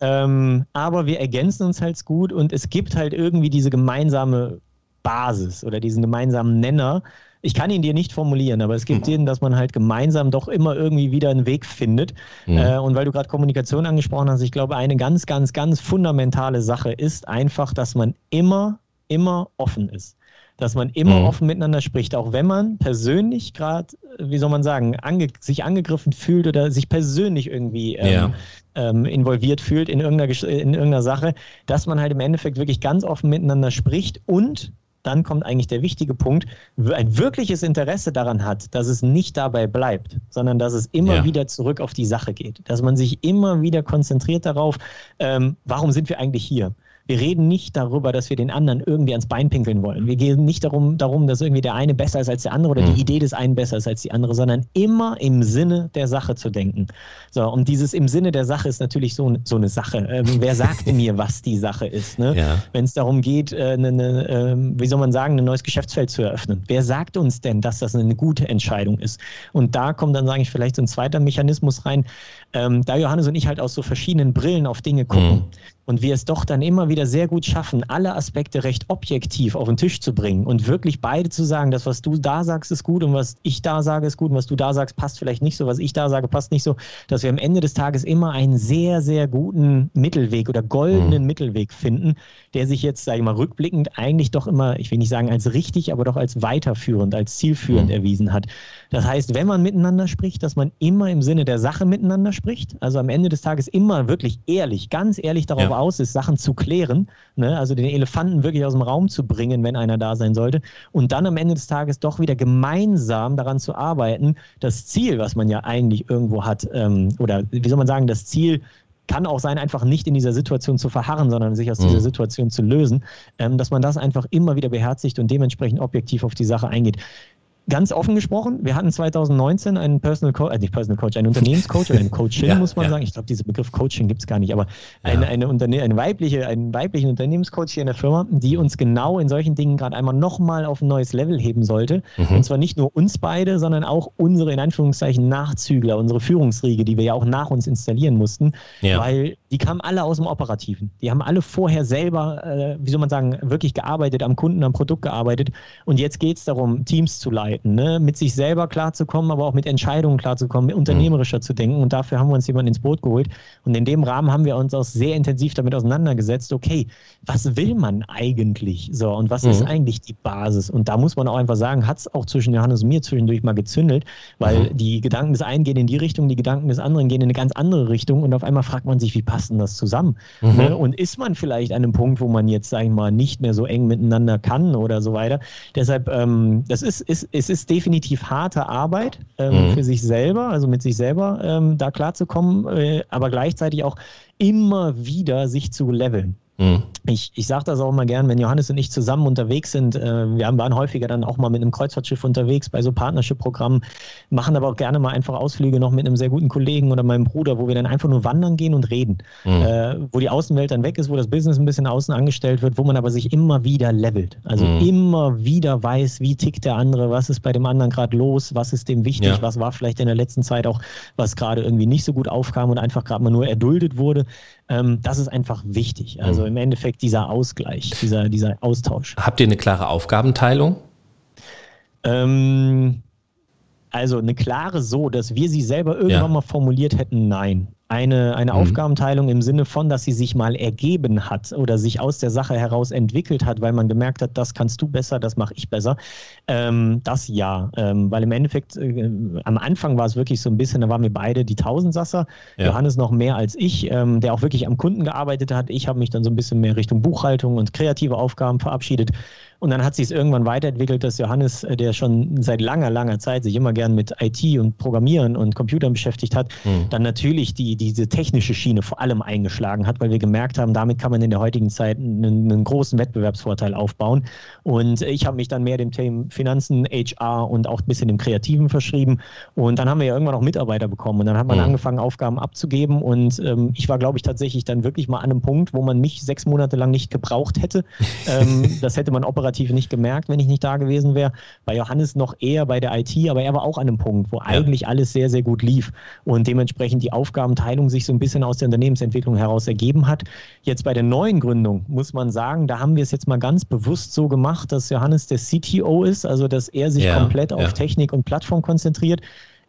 Ähm, aber wir ergänzen uns halt gut und es gibt halt irgendwie diese gemeinsame Basis oder diesen gemeinsamen Nenner, ich kann ihn dir nicht formulieren, aber es gibt mhm. den, dass man halt gemeinsam doch immer irgendwie wieder einen Weg findet. Mhm. Äh, und weil du gerade Kommunikation angesprochen hast, ich glaube, eine ganz, ganz, ganz fundamentale Sache ist einfach, dass man immer, immer offen ist. Dass man immer mhm. offen miteinander spricht, auch wenn man persönlich gerade, wie soll man sagen, ange sich angegriffen fühlt oder sich persönlich irgendwie ähm, ja. ähm, involviert fühlt in irgendeiner, in irgendeiner Sache, dass man halt im Endeffekt wirklich ganz offen miteinander spricht und dann kommt eigentlich der wichtige Punkt, ein wirkliches Interesse daran hat, dass es nicht dabei bleibt, sondern dass es immer ja. wieder zurück auf die Sache geht. Dass man sich immer wieder konzentriert darauf, ähm, warum sind wir eigentlich hier? Wir reden nicht darüber, dass wir den anderen irgendwie ans Bein pinkeln wollen. Wir gehen nicht darum, darum dass irgendwie der eine besser ist als der andere oder mhm. die Idee des einen besser ist als die andere, sondern immer im Sinne der Sache zu denken. So, und dieses im Sinne der Sache ist natürlich so, so eine Sache. Ähm, wer sagt [LAUGHS] mir, was die Sache ist? Ne? Ja. Wenn es darum geht, äh, ne, ne, äh, wie soll man sagen, ein neues Geschäftsfeld zu eröffnen. Wer sagt uns denn, dass das eine gute Entscheidung ist? Und da kommt dann, sage ich, vielleicht so ein zweiter Mechanismus rein. Ähm, da Johannes und ich halt aus so verschiedenen Brillen auf Dinge gucken. Mhm und wir es doch dann immer wieder sehr gut schaffen, alle Aspekte recht objektiv auf den Tisch zu bringen und wirklich beide zu sagen, das, was du da sagst, ist gut und was ich da sage, ist gut und was du da sagst, passt vielleicht nicht so, was ich da sage, passt nicht so, dass wir am Ende des Tages immer einen sehr, sehr guten Mittelweg oder goldenen mhm. Mittelweg finden, der sich jetzt, sage ich mal, rückblickend eigentlich doch immer, ich will nicht sagen als richtig, aber doch als weiterführend, als zielführend mhm. erwiesen hat. Das heißt, wenn man miteinander spricht, dass man immer im Sinne der Sache miteinander spricht, also am Ende des Tages immer wirklich ehrlich, ganz ehrlich darauf ja aus ist, Sachen zu klären, ne? also den Elefanten wirklich aus dem Raum zu bringen, wenn einer da sein sollte, und dann am Ende des Tages doch wieder gemeinsam daran zu arbeiten, das Ziel, was man ja eigentlich irgendwo hat, ähm, oder wie soll man sagen, das Ziel kann auch sein, einfach nicht in dieser Situation zu verharren, sondern sich aus mhm. dieser Situation zu lösen, ähm, dass man das einfach immer wieder beherzigt und dementsprechend objektiv auf die Sache eingeht ganz offen gesprochen, wir hatten 2019 einen Personal Coach, äh nicht Personal Coach, einen Unternehmenscoach oder einen [LAUGHS] Coachin, ja, muss man ja. sagen. Ich glaube, dieser Begriff Coaching gibt es gar nicht, aber ja. eine, eine, Unterne eine weibliche, einen weiblichen Unternehmenscoach hier in der Firma, die uns genau in solchen Dingen gerade einmal nochmal auf ein neues Level heben sollte. Mhm. Und zwar nicht nur uns beide, sondern auch unsere, in Anführungszeichen, Nachzügler, unsere Führungsriege, die wir ja auch nach uns installieren mussten, weil die kamen alle aus dem Operativen. Die haben alle vorher selber, äh, wie soll man sagen, wirklich gearbeitet, am Kunden, am Produkt gearbeitet. Und jetzt geht es darum, Teams zu leiten, ne? mit sich selber klarzukommen, aber auch mit Entscheidungen klarzukommen, unternehmerischer mhm. zu denken. Und dafür haben wir uns jemanden ins Boot geholt. Und in dem Rahmen haben wir uns auch sehr intensiv damit auseinandergesetzt, okay, was will man eigentlich? So, und was mhm. ist eigentlich die Basis? Und da muss man auch einfach sagen, hat es auch zwischen Johannes und mir zwischendurch mal gezündelt, weil mhm. die Gedanken des einen gehen in die Richtung, die Gedanken des anderen gehen in eine ganz andere Richtung. Und auf einmal fragt man sich, wie passt denn das zusammen? Mhm. Ne? Und ist man vielleicht an einem Punkt, wo man jetzt, sag ich mal, nicht mehr so eng miteinander kann oder so weiter? Deshalb, ähm, das ist, ist, es ist definitiv harte Arbeit ähm, mhm. für sich selber, also mit sich selber ähm, da klarzukommen, äh, aber gleichzeitig auch immer wieder sich zu leveln. Mhm. Ich, ich sage das auch immer gern, wenn Johannes und ich zusammen unterwegs sind. Äh, wir waren häufiger dann auch mal mit einem Kreuzfahrtschiff unterwegs bei so Partnership-Programmen, machen aber auch gerne mal einfach Ausflüge noch mit einem sehr guten Kollegen oder meinem Bruder, wo wir dann einfach nur wandern gehen und reden. Mhm. Äh, wo die Außenwelt dann weg ist, wo das Business ein bisschen außen angestellt wird, wo man aber sich immer wieder levelt. Also mhm. immer wieder weiß, wie tickt der andere, was ist bei dem anderen gerade los, was ist dem wichtig, ja. was war vielleicht in der letzten Zeit auch, was gerade irgendwie nicht so gut aufkam und einfach gerade mal nur erduldet wurde. Ähm, das ist einfach wichtig. Also mhm. im Endeffekt dieser Ausgleich, dieser, dieser Austausch. Habt ihr eine klare Aufgabenteilung? Ähm, also eine klare so, dass wir sie selber irgendwann ja. mal formuliert hätten, nein eine, eine mhm. Aufgabenteilung im Sinne von, dass sie sich mal ergeben hat oder sich aus der Sache heraus entwickelt hat, weil man gemerkt hat, das kannst du besser, das mache ich besser. Ähm, das ja, ähm, weil im Endeffekt äh, am Anfang war es wirklich so ein bisschen, da waren wir beide die Tausendsasser, ja. Johannes noch mehr als ich, ähm, der auch wirklich am Kunden gearbeitet hat. Ich habe mich dann so ein bisschen mehr Richtung Buchhaltung und kreative Aufgaben verabschiedet. Und dann hat sich es irgendwann weiterentwickelt, dass Johannes, äh, der schon seit langer, langer Zeit sich immer gern mit IT und Programmieren und Computern beschäftigt hat, mhm. dann natürlich die, diese technische Schiene vor allem eingeschlagen hat, weil wir gemerkt haben, damit kann man in der heutigen Zeit einen, einen großen Wettbewerbsvorteil aufbauen. Und ich habe mich dann mehr dem Thema Finanzen, HR und auch ein bisschen dem Kreativen verschrieben. Und dann haben wir ja irgendwann auch Mitarbeiter bekommen. Und dann hat man mhm. angefangen, Aufgaben abzugeben. Und ähm, ich war, glaube ich, tatsächlich dann wirklich mal an einem Punkt, wo man mich sechs Monate lang nicht gebraucht hätte. [LAUGHS] ähm, das hätte man operativ operativ nicht gemerkt, wenn ich nicht da gewesen wäre. Bei Johannes noch eher bei der IT, aber er war auch an einem Punkt, wo ja. eigentlich alles sehr, sehr gut lief und dementsprechend die Aufgabenteilung sich so ein bisschen aus der Unternehmensentwicklung heraus ergeben hat. Jetzt bei der neuen Gründung muss man sagen, da haben wir es jetzt mal ganz bewusst so gemacht, dass Johannes der CTO ist, also dass er sich ja, komplett auf. Technik und Plattform konzentriert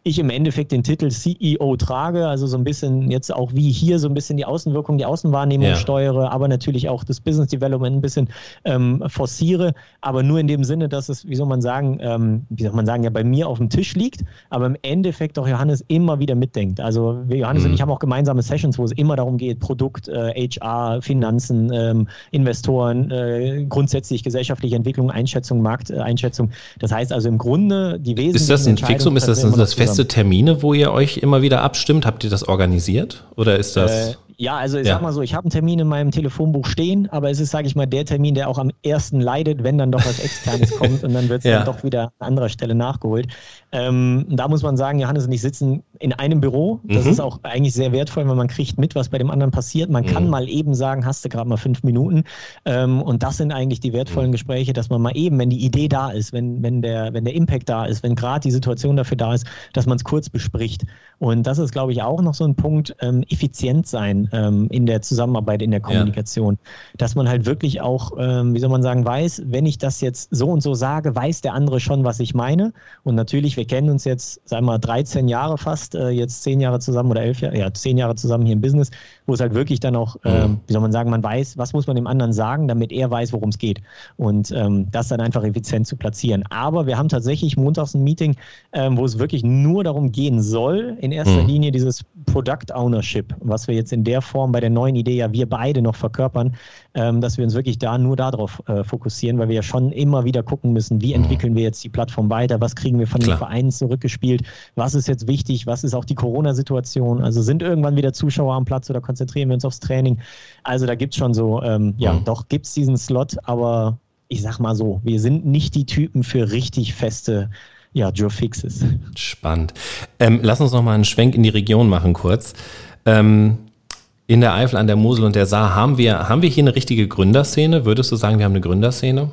ich im Endeffekt den Titel CEO trage, also so ein bisschen jetzt auch wie hier so ein bisschen die Außenwirkung, die Außenwahrnehmung ja. steuere, aber natürlich auch das Business Development ein bisschen ähm, forciere, aber nur in dem Sinne, dass es, wie soll man sagen, ähm, wie soll man sagen, ja bei mir auf dem Tisch liegt, aber im Endeffekt auch Johannes immer wieder mitdenkt. Also Johannes mhm. und ich haben auch gemeinsame Sessions, wo es immer darum geht, Produkt, äh, HR, Finanzen, ähm, Investoren, äh, grundsätzlich gesellschaftliche Entwicklung, Einschätzung, Markteinschätzung. Das heißt also im Grunde die Wesentlichen. Ist das ein Fixum? Ist das, das fest feste Termine, wo ihr euch immer wieder abstimmt? Habt ihr das organisiert? Oder ist das. Äh, ja, also ich ja. sag mal so, ich habe einen Termin in meinem Telefonbuch stehen, aber es ist, sage ich mal, der Termin, der auch am ersten leidet, wenn dann doch was Externes [LAUGHS] kommt und dann wird es ja. dann doch wieder an anderer Stelle nachgeholt. Ähm, da muss man sagen, Johannes und ich sitzen in einem Büro. Das mhm. ist auch eigentlich sehr wertvoll, weil man kriegt mit, was bei dem anderen passiert. Man mhm. kann mal eben sagen, hast du gerade mal fünf Minuten. Ähm, und das sind eigentlich die wertvollen mhm. Gespräche, dass man mal eben, wenn die Idee da ist, wenn, wenn, der, wenn der Impact da ist, wenn gerade die Situation dafür da ist, dass man es kurz bespricht. Und das ist, glaube ich, auch noch so ein Punkt, ähm, effizient sein ähm, in der Zusammenarbeit, in der Kommunikation. Ja. Dass man halt wirklich auch, ähm, wie soll man sagen, weiß, wenn ich das jetzt so und so sage, weiß der andere schon, was ich meine. Und natürlich, wir kennen uns jetzt, sagen wir mal, 13 Jahre fast, äh, jetzt 10 Jahre zusammen oder 11 Jahre, ja, 10 Jahre zusammen hier im Business, wo es halt wirklich dann auch, äh, wie soll man sagen, man weiß, was muss man dem anderen sagen, damit er weiß, worum es geht. Und ähm, das dann einfach effizient zu platzieren. Aber wir haben tatsächlich montags ein Meeting, ähm, wo es wirklich nur darum gehen soll, in erster mhm. Linie dieses Product Ownership, was wir jetzt in der Form bei der neuen Idee ja wir beide noch verkörpern, ähm, dass wir uns wirklich da nur darauf äh, fokussieren, weil wir ja schon immer wieder gucken müssen, wie mhm. entwickeln wir jetzt die Plattform weiter, was kriegen wir von Klar. den Vereinen zurückgespielt, was ist jetzt wichtig, was ist auch die Corona-Situation, also sind irgendwann wieder Zuschauer am Platz oder konzentrieren wir uns aufs Training. Also da gibt es schon so, ähm, ja, mhm. doch gibt es diesen Slot, aber ich sag mal so, wir sind nicht die Typen für richtig feste ja, Joe Fixes. Spannend. Ähm, lass uns noch mal einen Schwenk in die Region machen kurz. Ähm, in der Eifel, an der Mosel und der Saar haben wir, haben wir hier eine richtige Gründerszene? Würdest du sagen, wir haben eine Gründerszene?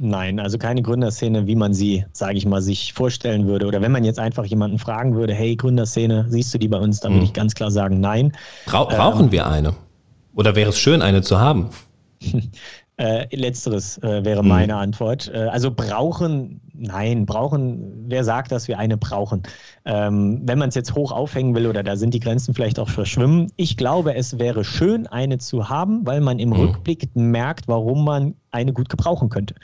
Nein, also keine Gründerszene, wie man sie, sage ich mal, sich vorstellen würde. Oder wenn man jetzt einfach jemanden fragen würde, hey, Gründerszene, siehst du die bei uns, dann würde hm. ich ganz klar sagen, nein. Bra brauchen ähm, wir eine? Oder wäre es schön, eine zu haben? [LAUGHS] Äh, letzteres äh, wäre mhm. meine Antwort. Äh, also brauchen, nein, brauchen, wer sagt, dass wir eine brauchen? Ähm, wenn man es jetzt hoch aufhängen will oder da sind die Grenzen vielleicht auch verschwimmen. Ich glaube, es wäre schön, eine zu haben, weil man im mhm. Rückblick merkt, warum man eine gut gebrauchen könnte.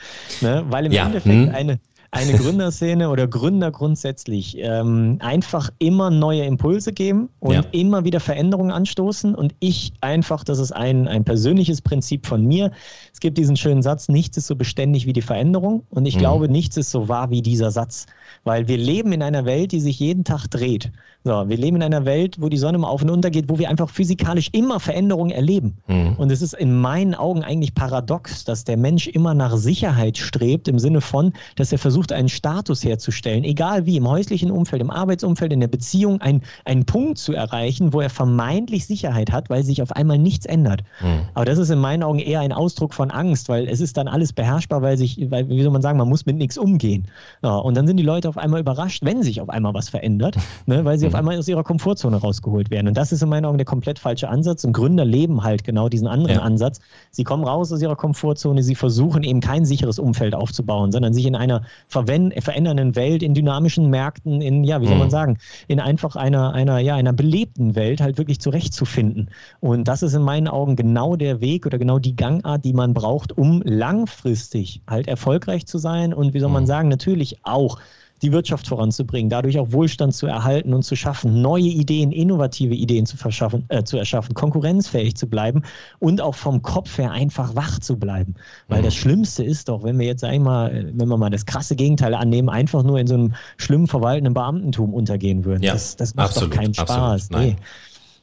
Ne? Weil im ja. Endeffekt mhm. eine eine [LAUGHS] Gründerszene oder Gründer grundsätzlich ähm, einfach immer neue Impulse geben und ja. immer wieder Veränderungen anstoßen. Und ich einfach, das ist ein, ein persönliches Prinzip von mir. Es gibt diesen schönen Satz, nichts ist so beständig wie die Veränderung. Und ich mhm. glaube, nichts ist so wahr wie dieser Satz. Weil wir leben in einer Welt, die sich jeden Tag dreht. So, wir leben in einer Welt, wo die Sonne mal auf und unter geht, wo wir einfach physikalisch immer Veränderungen erleben. Mhm. Und es ist in meinen Augen eigentlich paradox, dass der Mensch immer nach Sicherheit strebt, im Sinne von, dass er versucht, einen Status herzustellen, egal wie, im häuslichen Umfeld, im Arbeitsumfeld, in der Beziehung, ein, einen Punkt zu erreichen, wo er vermeintlich Sicherheit hat, weil sich auf einmal nichts ändert. Mhm. Aber das ist in meinen Augen eher ein Ausdruck von Angst, weil es ist dann alles beherrschbar, weil sich, weil, wie soll man sagen, man muss mit nichts umgehen. Ja, und dann sind die Leute auf einmal überrascht, wenn sich auf einmal was verändert, [LAUGHS] ne, weil sie auf auf einmal aus ihrer Komfortzone rausgeholt werden. Und das ist in meinen Augen der komplett falsche Ansatz. Und Gründer leben halt genau diesen anderen ja. Ansatz. Sie kommen raus aus ihrer Komfortzone, sie versuchen eben kein sicheres Umfeld aufzubauen, sondern sich in einer verändernden Welt, in dynamischen Märkten, in, ja, wie soll man mhm. sagen, in einfach einer, einer, ja, einer belebten Welt halt wirklich zurechtzufinden. Und das ist in meinen Augen genau der Weg oder genau die Gangart, die man braucht, um langfristig halt erfolgreich zu sein und wie soll man mhm. sagen, natürlich auch die Wirtschaft voranzubringen, dadurch auch Wohlstand zu erhalten und zu schaffen, neue Ideen, innovative Ideen zu, verschaffen, äh, zu erschaffen, konkurrenzfähig zu bleiben und auch vom Kopf her einfach wach zu bleiben. Weil mhm. das Schlimmste ist doch, wenn wir jetzt einmal, wenn wir mal das krasse Gegenteil annehmen, einfach nur in so einem schlimmen verwaltenden Beamtentum untergehen würden. Ja, das, das macht absolut, doch keinen Spaß. Absolut.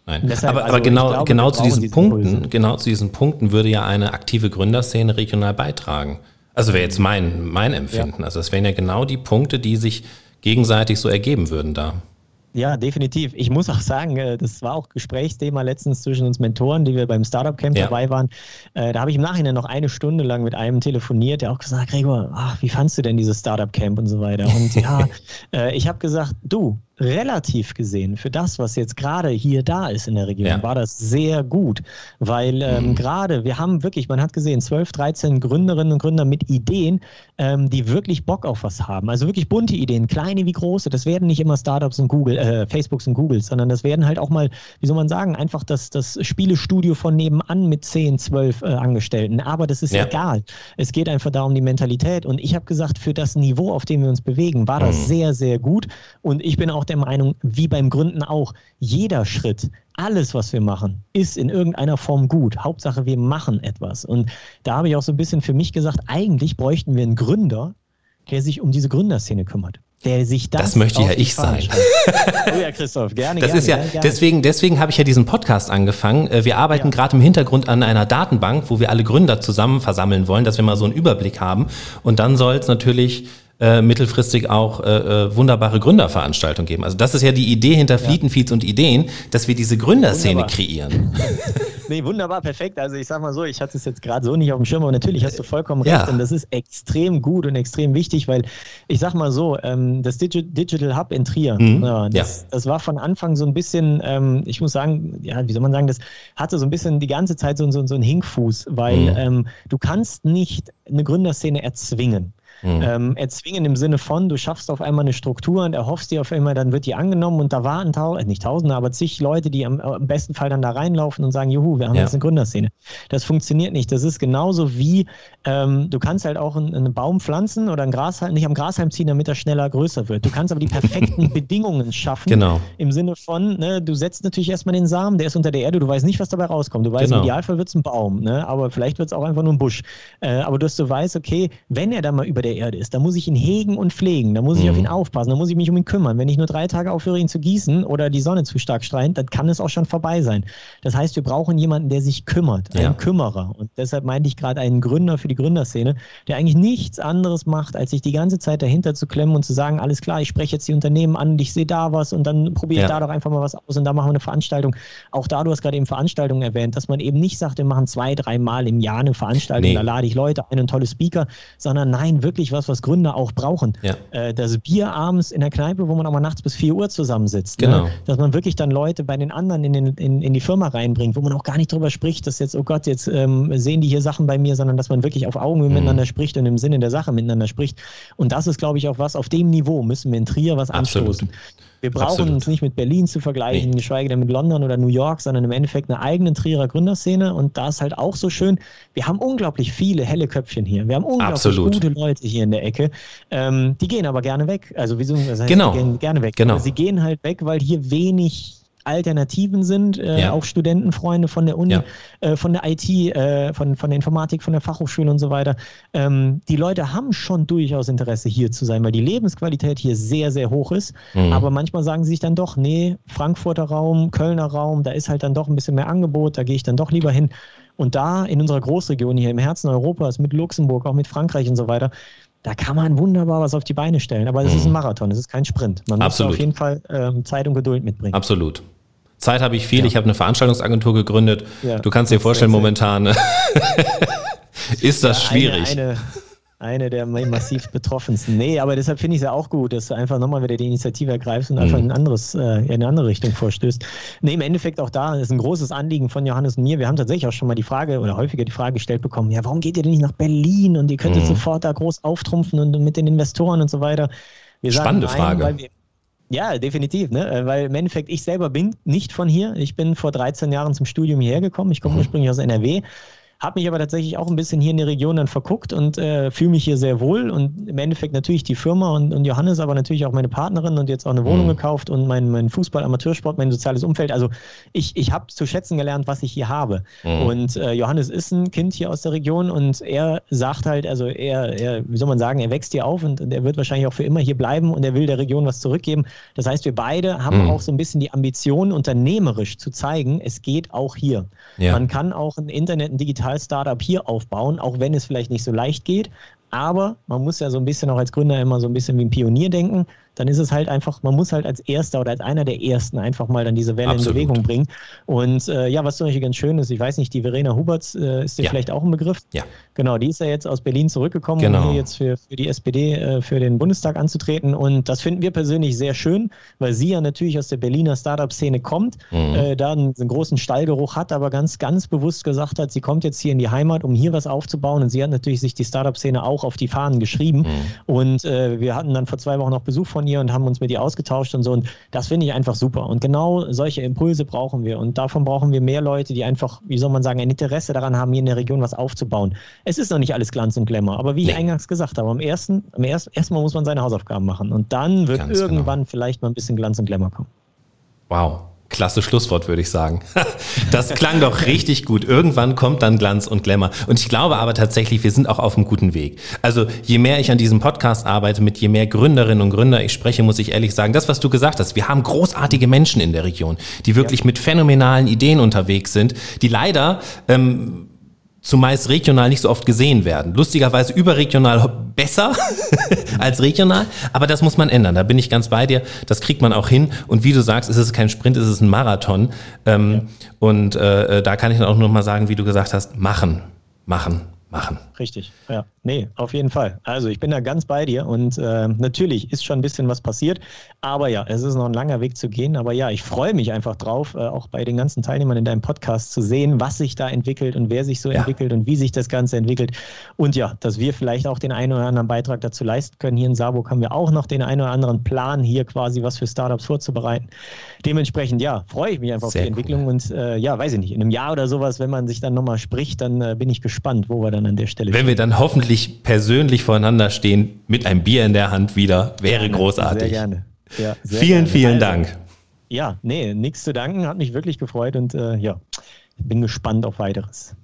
Nein. Deshalb, aber, also aber genau, glaube, genau zu diesen Punkten, Impulse. genau zu diesen Punkten würde ja eine aktive Gründerszene regional beitragen. Also wäre jetzt mein, mein Empfinden. Ja. Also das wären ja genau die Punkte, die sich gegenseitig so ergeben würden da. Ja, definitiv. Ich muss auch sagen, äh, das war auch Gesprächsthema letztens zwischen uns Mentoren, die wir beim Startup Camp ja. dabei waren. Äh, da habe ich im Nachhinein noch eine Stunde lang mit einem telefoniert, der auch gesagt hat, Gregor, ach, wie fandst du denn dieses Startup Camp und so weiter? Und ja, [LAUGHS] äh, ich habe gesagt, du, relativ gesehen, für das, was jetzt gerade hier da ist in der Region, ja. war das sehr gut. Weil ähm, mhm. gerade, wir haben wirklich, man hat gesehen, 12, 13 Gründerinnen und Gründer mit Ideen, ähm, die wirklich Bock auf was haben. Also wirklich bunte Ideen, kleine wie große. Das werden nicht immer Startups und Google, äh, Facebooks und Googles, sondern das werden halt auch mal, wie soll man sagen, einfach das, das Spielestudio von nebenan mit 10, 12 äh, Angestellten. Aber das ist ja. egal. Es geht einfach darum, die Mentalität. Und ich habe gesagt, für das Niveau, auf dem wir uns bewegen, war das mhm. sehr, sehr gut. Und ich bin auch der Meinung, wie beim Gründen auch, jeder Schritt, alles, was wir machen, ist in irgendeiner Form gut. Hauptsache, wir machen etwas. Und da habe ich auch so ein bisschen für mich gesagt, eigentlich bräuchten wir einen Gründer, der sich um diese Gründerszene kümmert. Der sich das, das möchte ja ich sein. oh ja, Christoph, gerne. Das gerne, ist ja, gerne, deswegen, deswegen habe ich ja diesen Podcast angefangen. Äh, wir arbeiten ja. gerade im Hintergrund an einer Datenbank, wo wir alle Gründer zusammen versammeln wollen, dass wir mal so einen Überblick haben. Und dann soll es natürlich äh, mittelfristig auch äh, äh, wunderbare Gründerveranstaltungen geben. Also das ist ja die Idee hinter Flietenfeeds und Ideen, dass wir diese Gründerszene wunderbar. kreieren. [LAUGHS] nee, wunderbar, perfekt. Also ich sag mal so, ich hatte es jetzt gerade so nicht auf dem Schirm, aber natürlich hast du vollkommen recht. Ja. Und das ist extrem gut und extrem wichtig, weil ich sag mal so, ähm, das Digi Digital Hub in Trier, mhm. ja, das, ja. das, war von Anfang so ein bisschen, ähm, ich muss sagen, ja, wie soll man sagen, das hatte so ein bisschen die ganze Zeit so, so, so einen Hinkfuß, weil mhm. ähm, du kannst nicht eine Gründerszene erzwingen. Mhm. Ähm, erzwingen im Sinne von, du schaffst auf einmal eine Struktur und erhoffst dir auf einmal, dann wird die angenommen und da warten tau äh, nicht Tausende, aber zig Leute, die am, am, besten Fall dann da reinlaufen und sagen, juhu, wir haben ja. jetzt eine Gründerszene. Das funktioniert nicht. Das ist genauso wie, ähm, du kannst halt auch einen, einen, Baum pflanzen oder ein Grashalm, nicht am Grashalm ziehen, damit er schneller größer wird. Du kannst aber die perfekten [LAUGHS] Bedingungen schaffen. Genau. Im Sinne von, ne, du setzt natürlich erstmal den Samen, der ist unter der Erde, du weißt nicht, was dabei rauskommt. Du weißt, genau. im Idealfall wird es ein Baum, ne, aber vielleicht wird es auch einfach nur ein Busch. Äh, aber dass du weißt, okay, wenn er dann mal über der der Erde ist, da muss ich ihn hegen und pflegen, da muss ich mhm. auf ihn aufpassen, da muss ich mich um ihn kümmern. Wenn ich nur drei Tage aufhöre, ihn zu gießen oder die Sonne zu stark strahlt, dann kann es auch schon vorbei sein. Das heißt, wir brauchen jemanden, der sich kümmert, einen ja. Kümmerer. Und deshalb meinte ich gerade einen Gründer für die Gründerszene, der eigentlich nichts anderes macht, als sich die ganze Zeit dahinter zu klemmen und zu sagen, alles klar, ich spreche jetzt die Unternehmen an und ich sehe da was und dann probiere ich ja. da doch einfach mal was aus und da machen wir eine Veranstaltung. Auch da, du hast gerade eben Veranstaltungen erwähnt, dass man eben nicht sagt, wir machen zwei, drei Mal im Jahr eine Veranstaltung, nee. da lade ich Leute ein und tolle Speaker, sondern nein, wirklich was, was Gründer auch brauchen. Ja. Äh, das Bier abends in der Kneipe, wo man auch mal nachts bis 4 Uhr zusammensitzt. Ne? Genau. Ne? Dass man wirklich dann Leute bei den anderen in, den, in, in die Firma reinbringt, wo man auch gar nicht drüber spricht, dass jetzt, oh Gott, jetzt ähm, sehen die hier Sachen bei mir, sondern dass man wirklich auf Augenhöhe mhm. miteinander spricht und im Sinne der Sache miteinander spricht. Und das ist, glaube ich, auch was, auf dem Niveau müssen wir in Trier was Absolut. anstoßen. Wir brauchen Absolut. uns nicht mit Berlin zu vergleichen, nee. geschweige denn mit London oder New York, sondern im Endeffekt eine eigene Trierer Gründerszene. Und da ist halt auch so schön, wir haben unglaublich viele helle Köpfchen hier. Wir haben unglaublich Absolut. gute Leute hier in der Ecke. Ähm, die gehen aber gerne weg. Also wieso? Das heißt, genau. Die gehen gerne weg. Genau. sie gehen halt weg, weil hier wenig Alternativen sind, äh, ja. auch Studentenfreunde von der Uni, ja. äh, von der IT, äh, von, von der Informatik, von der Fachhochschule und so weiter. Ähm, die Leute haben schon durchaus Interesse hier zu sein, weil die Lebensqualität hier sehr, sehr hoch ist. Mhm. Aber manchmal sagen sie sich dann doch, nee, Frankfurter Raum, Kölner Raum, da ist halt dann doch ein bisschen mehr Angebot, da gehe ich dann doch lieber hin. Und da in unserer Großregion hier im Herzen Europas mit Luxemburg, auch mit Frankreich und so weiter, da kann man wunderbar was auf die Beine stellen. Aber es mhm. ist ein mhm. Marathon, es ist kein Sprint. Man muss auf jeden Fall ähm, Zeit und Geduld mitbringen. Absolut. Zeit habe ich viel. Ja. Ich habe eine Veranstaltungsagentur gegründet. Ja, du kannst dir vorstellen, momentan [LAUGHS] ist das ja, schwierig. Eine, eine, der massiv betroffensten. Nee, aber deshalb finde ich es ja auch gut, dass du einfach nochmal wieder die Initiative ergreifst und einfach mhm. in, ein anderes, äh, in eine andere Richtung vorstößt. Nee, im Endeffekt auch da ist ein großes Anliegen von Johannes und mir. Wir haben tatsächlich auch schon mal die Frage oder häufiger die Frage gestellt bekommen, ja, warum geht ihr denn nicht nach Berlin und ihr könntet mhm. sofort da groß auftrumpfen und, mit den Investoren und so weiter. Wir Spannende sagen, nein, Frage. Ja, definitiv, ne? Äh, weil im Endeffekt ich selber bin nicht von hier. Ich bin vor 13 Jahren zum Studium hierher gekommen. Ich komme mhm. ursprünglich aus NRW habe mich aber tatsächlich auch ein bisschen hier in der Region dann verguckt und äh, fühle mich hier sehr wohl. Und im Endeffekt natürlich die Firma und, und Johannes, aber natürlich auch meine Partnerin und jetzt auch eine Wohnung mhm. gekauft und mein, mein Fußball, Amateursport, mein soziales Umfeld. Also ich, ich habe zu schätzen gelernt, was ich hier habe. Mhm. Und äh, Johannes ist ein Kind hier aus der Region und er sagt halt, also er, er, wie soll man sagen, er wächst hier auf und, und er wird wahrscheinlich auch für immer hier bleiben und er will der Region was zurückgeben. Das heißt, wir beide haben mhm. auch so ein bisschen die Ambition, unternehmerisch zu zeigen, es geht auch hier. Ja. Man kann auch ein Internet, ein digitales Digital-Startup hier aufbauen, auch wenn es vielleicht nicht so leicht geht. Aber man muss ja so ein bisschen auch als Gründer immer so ein bisschen wie ein Pionier denken dann ist es halt einfach, man muss halt als Erster oder als einer der Ersten einfach mal dann diese Welle Absolut. in Bewegung bringen. Und äh, ja, was zum Beispiel ganz schön ist, ich weiß nicht, die Verena Huberts äh, ist dir ja. vielleicht auch ein Begriff. Ja. Genau, die ist ja jetzt aus Berlin zurückgekommen, genau. um hier jetzt für, für die SPD äh, für den Bundestag anzutreten. Und das finden wir persönlich sehr schön, weil sie ja natürlich aus der Berliner Startup-Szene kommt, mhm. äh, da einen, einen, großen Stallgeruch hat, aber ganz, ganz bewusst gesagt hat, sie kommt jetzt hier in die Heimat, um hier was aufzubauen. Und sie hat natürlich sich die Startup-Szene auch auf die Fahnen geschrieben. Mhm. Und äh, wir hatten dann vor zwei Wochen noch Besuch von von ihr und haben uns mit ihr ausgetauscht und so. Und das finde ich einfach super. Und genau solche Impulse brauchen wir. Und davon brauchen wir mehr Leute, die einfach, wie soll man sagen, ein Interesse daran haben, hier in der Region was aufzubauen. Es ist noch nicht alles Glanz und Glamour, aber wie nee. ich eingangs gesagt habe, am ersten, am ersten, erstmal muss man seine Hausaufgaben machen. Und dann wird Ganz genau. irgendwann genau. vielleicht mal ein bisschen Glanz und Glamour kommen. Wow. Klasse Schlusswort, würde ich sagen. [LAUGHS] Das klang doch richtig gut. Irgendwann kommt dann Glanz und Glamour. Und ich glaube aber tatsächlich, wir sind auch auf einem guten Weg. Also je mehr ich an diesem Podcast arbeite, mit je mehr Gründerinnen und Gründer ich spreche, muss ich ehrlich sagen, das, was du gesagt hast, wir haben großartige Menschen in der Region, die wirklich ja. mit phänomenalen Ideen unterwegs sind, die leider ähm, zumeist regional nicht so oft gesehen werden. Lustigerweise überregional besser [LAUGHS] als regional, aber das muss man ändern. Da bin ich ganz bei dir. Das kriegt man auch hin. Und wie du sagst, es ist kein Sprint, es ist ein Marathon. Ähm, ja. Und äh, äh, da kann ich dann auch nur mal sagen, wie du gesagt hast, machen, machen, machen. Richtig, ja. Nee, auf jeden Fall. Also ich bin da ganz bei dir und äh, natürlich ist schon ein bisschen was passiert, aber ja, es ist noch ein langer Weg zu gehen. Aber ja, ich freue mich einfach drauf, äh, auch bei den ganzen Teilnehmern in deinem Podcast zu sehen, was sich da entwickelt und wer sich so ja. entwickelt und wie sich das Ganze entwickelt. Und ja, dass wir vielleicht auch den einen oder anderen Beitrag dazu leisten können. Hier in Saarburg haben wir auch noch den einen oder anderen Plan, hier quasi was für Startups vorzubereiten. Dementsprechend, ja, freue ich mich einfach Sehr auf die cool. Entwicklung und äh, ja, weiß ich nicht, in einem Jahr oder sowas, wenn man sich dann nochmal spricht, dann äh, bin ich gespannt, wo wir dann an der Stelle Wenn wir dann hoffentlich endlich persönlich voreinander stehen, mit einem Bier in der Hand wieder, wäre gerne, großartig. Sehr gerne. Ja, sehr vielen, gerne. vielen Dank. Ja, nee, nichts zu danken, hat mich wirklich gefreut und äh, ja, bin gespannt auf weiteres.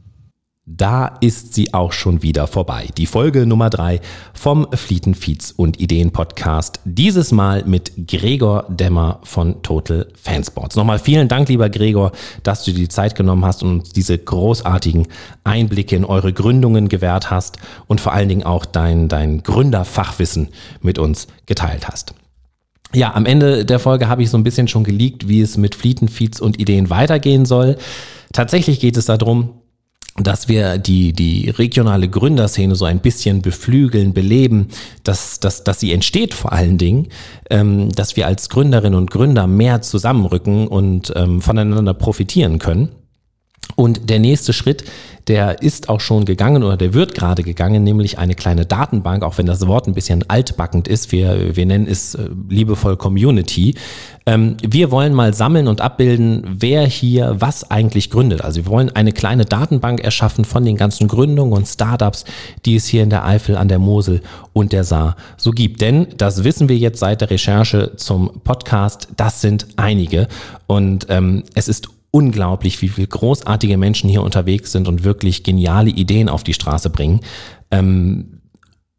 Da ist sie auch schon wieder vorbei. Die Folge Nummer drei vom Flieten, Feeds und Ideen Podcast. Dieses Mal mit Gregor Dämmer von Total Fansports. Nochmal vielen Dank, lieber Gregor, dass du dir die Zeit genommen hast und uns diese großartigen Einblicke in eure Gründungen gewährt hast und vor allen Dingen auch dein, dein Gründerfachwissen mit uns geteilt hast. Ja, am Ende der Folge habe ich so ein bisschen schon geleakt, wie es mit Flieten, Feeds und Ideen weitergehen soll. Tatsächlich geht es darum, dass wir die, die regionale Gründerszene so ein bisschen beflügeln, beleben, dass, dass, dass sie entsteht vor allen Dingen, ähm, dass wir als Gründerinnen und Gründer mehr zusammenrücken und ähm, voneinander profitieren können. Und der nächste Schritt, der ist auch schon gegangen oder der wird gerade gegangen, nämlich eine kleine Datenbank, auch wenn das Wort ein bisschen altbackend ist. Wir, wir nennen es äh, liebevoll Community. Ähm, wir wollen mal sammeln und abbilden, wer hier was eigentlich gründet. Also wir wollen eine kleine Datenbank erschaffen von den ganzen Gründungen und Startups, die es hier in der Eifel, an der Mosel und der Saar so gibt. Denn das wissen wir jetzt seit der Recherche zum Podcast, das sind einige. Und ähm, es ist unglaublich, wie viele großartige Menschen hier unterwegs sind und wirklich geniale Ideen auf die Straße bringen. Ähm,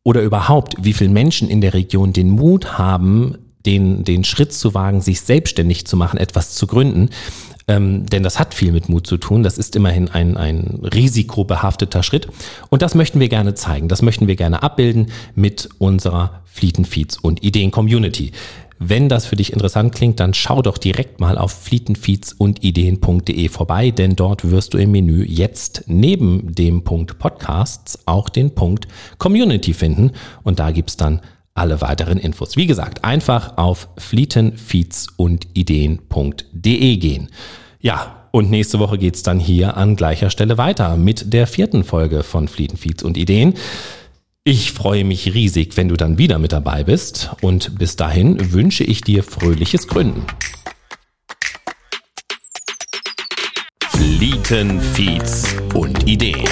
oder überhaupt, wie viele Menschen in der Region den Mut haben, den, den Schritt zu wagen, sich selbstständig zu machen, etwas zu gründen. Ähm, denn das hat viel mit Mut zu tun. Das ist immerhin ein, ein risikobehafteter Schritt. Und das möchten wir gerne zeigen. Das möchten wir gerne abbilden mit unserer Flietenfeeds und Ideen-Community. Wenn das für dich interessant klingt, dann schau doch direkt mal auf flietenfeeds und ideen.de vorbei, denn dort wirst du im Menü jetzt neben dem Punkt Podcasts auch den Punkt Community finden und da gibt's dann alle weiteren Infos. Wie gesagt, einfach auf flietenfeeds und ideen.de gehen. Ja, und nächste Woche geht's dann hier an gleicher Stelle weiter mit der vierten Folge von Flietenfeeds und Ideen. Ich freue mich riesig, wenn du dann wieder mit dabei bist und bis dahin wünsche ich dir fröhliches Gründen. Flieten, Feeds und Ideen.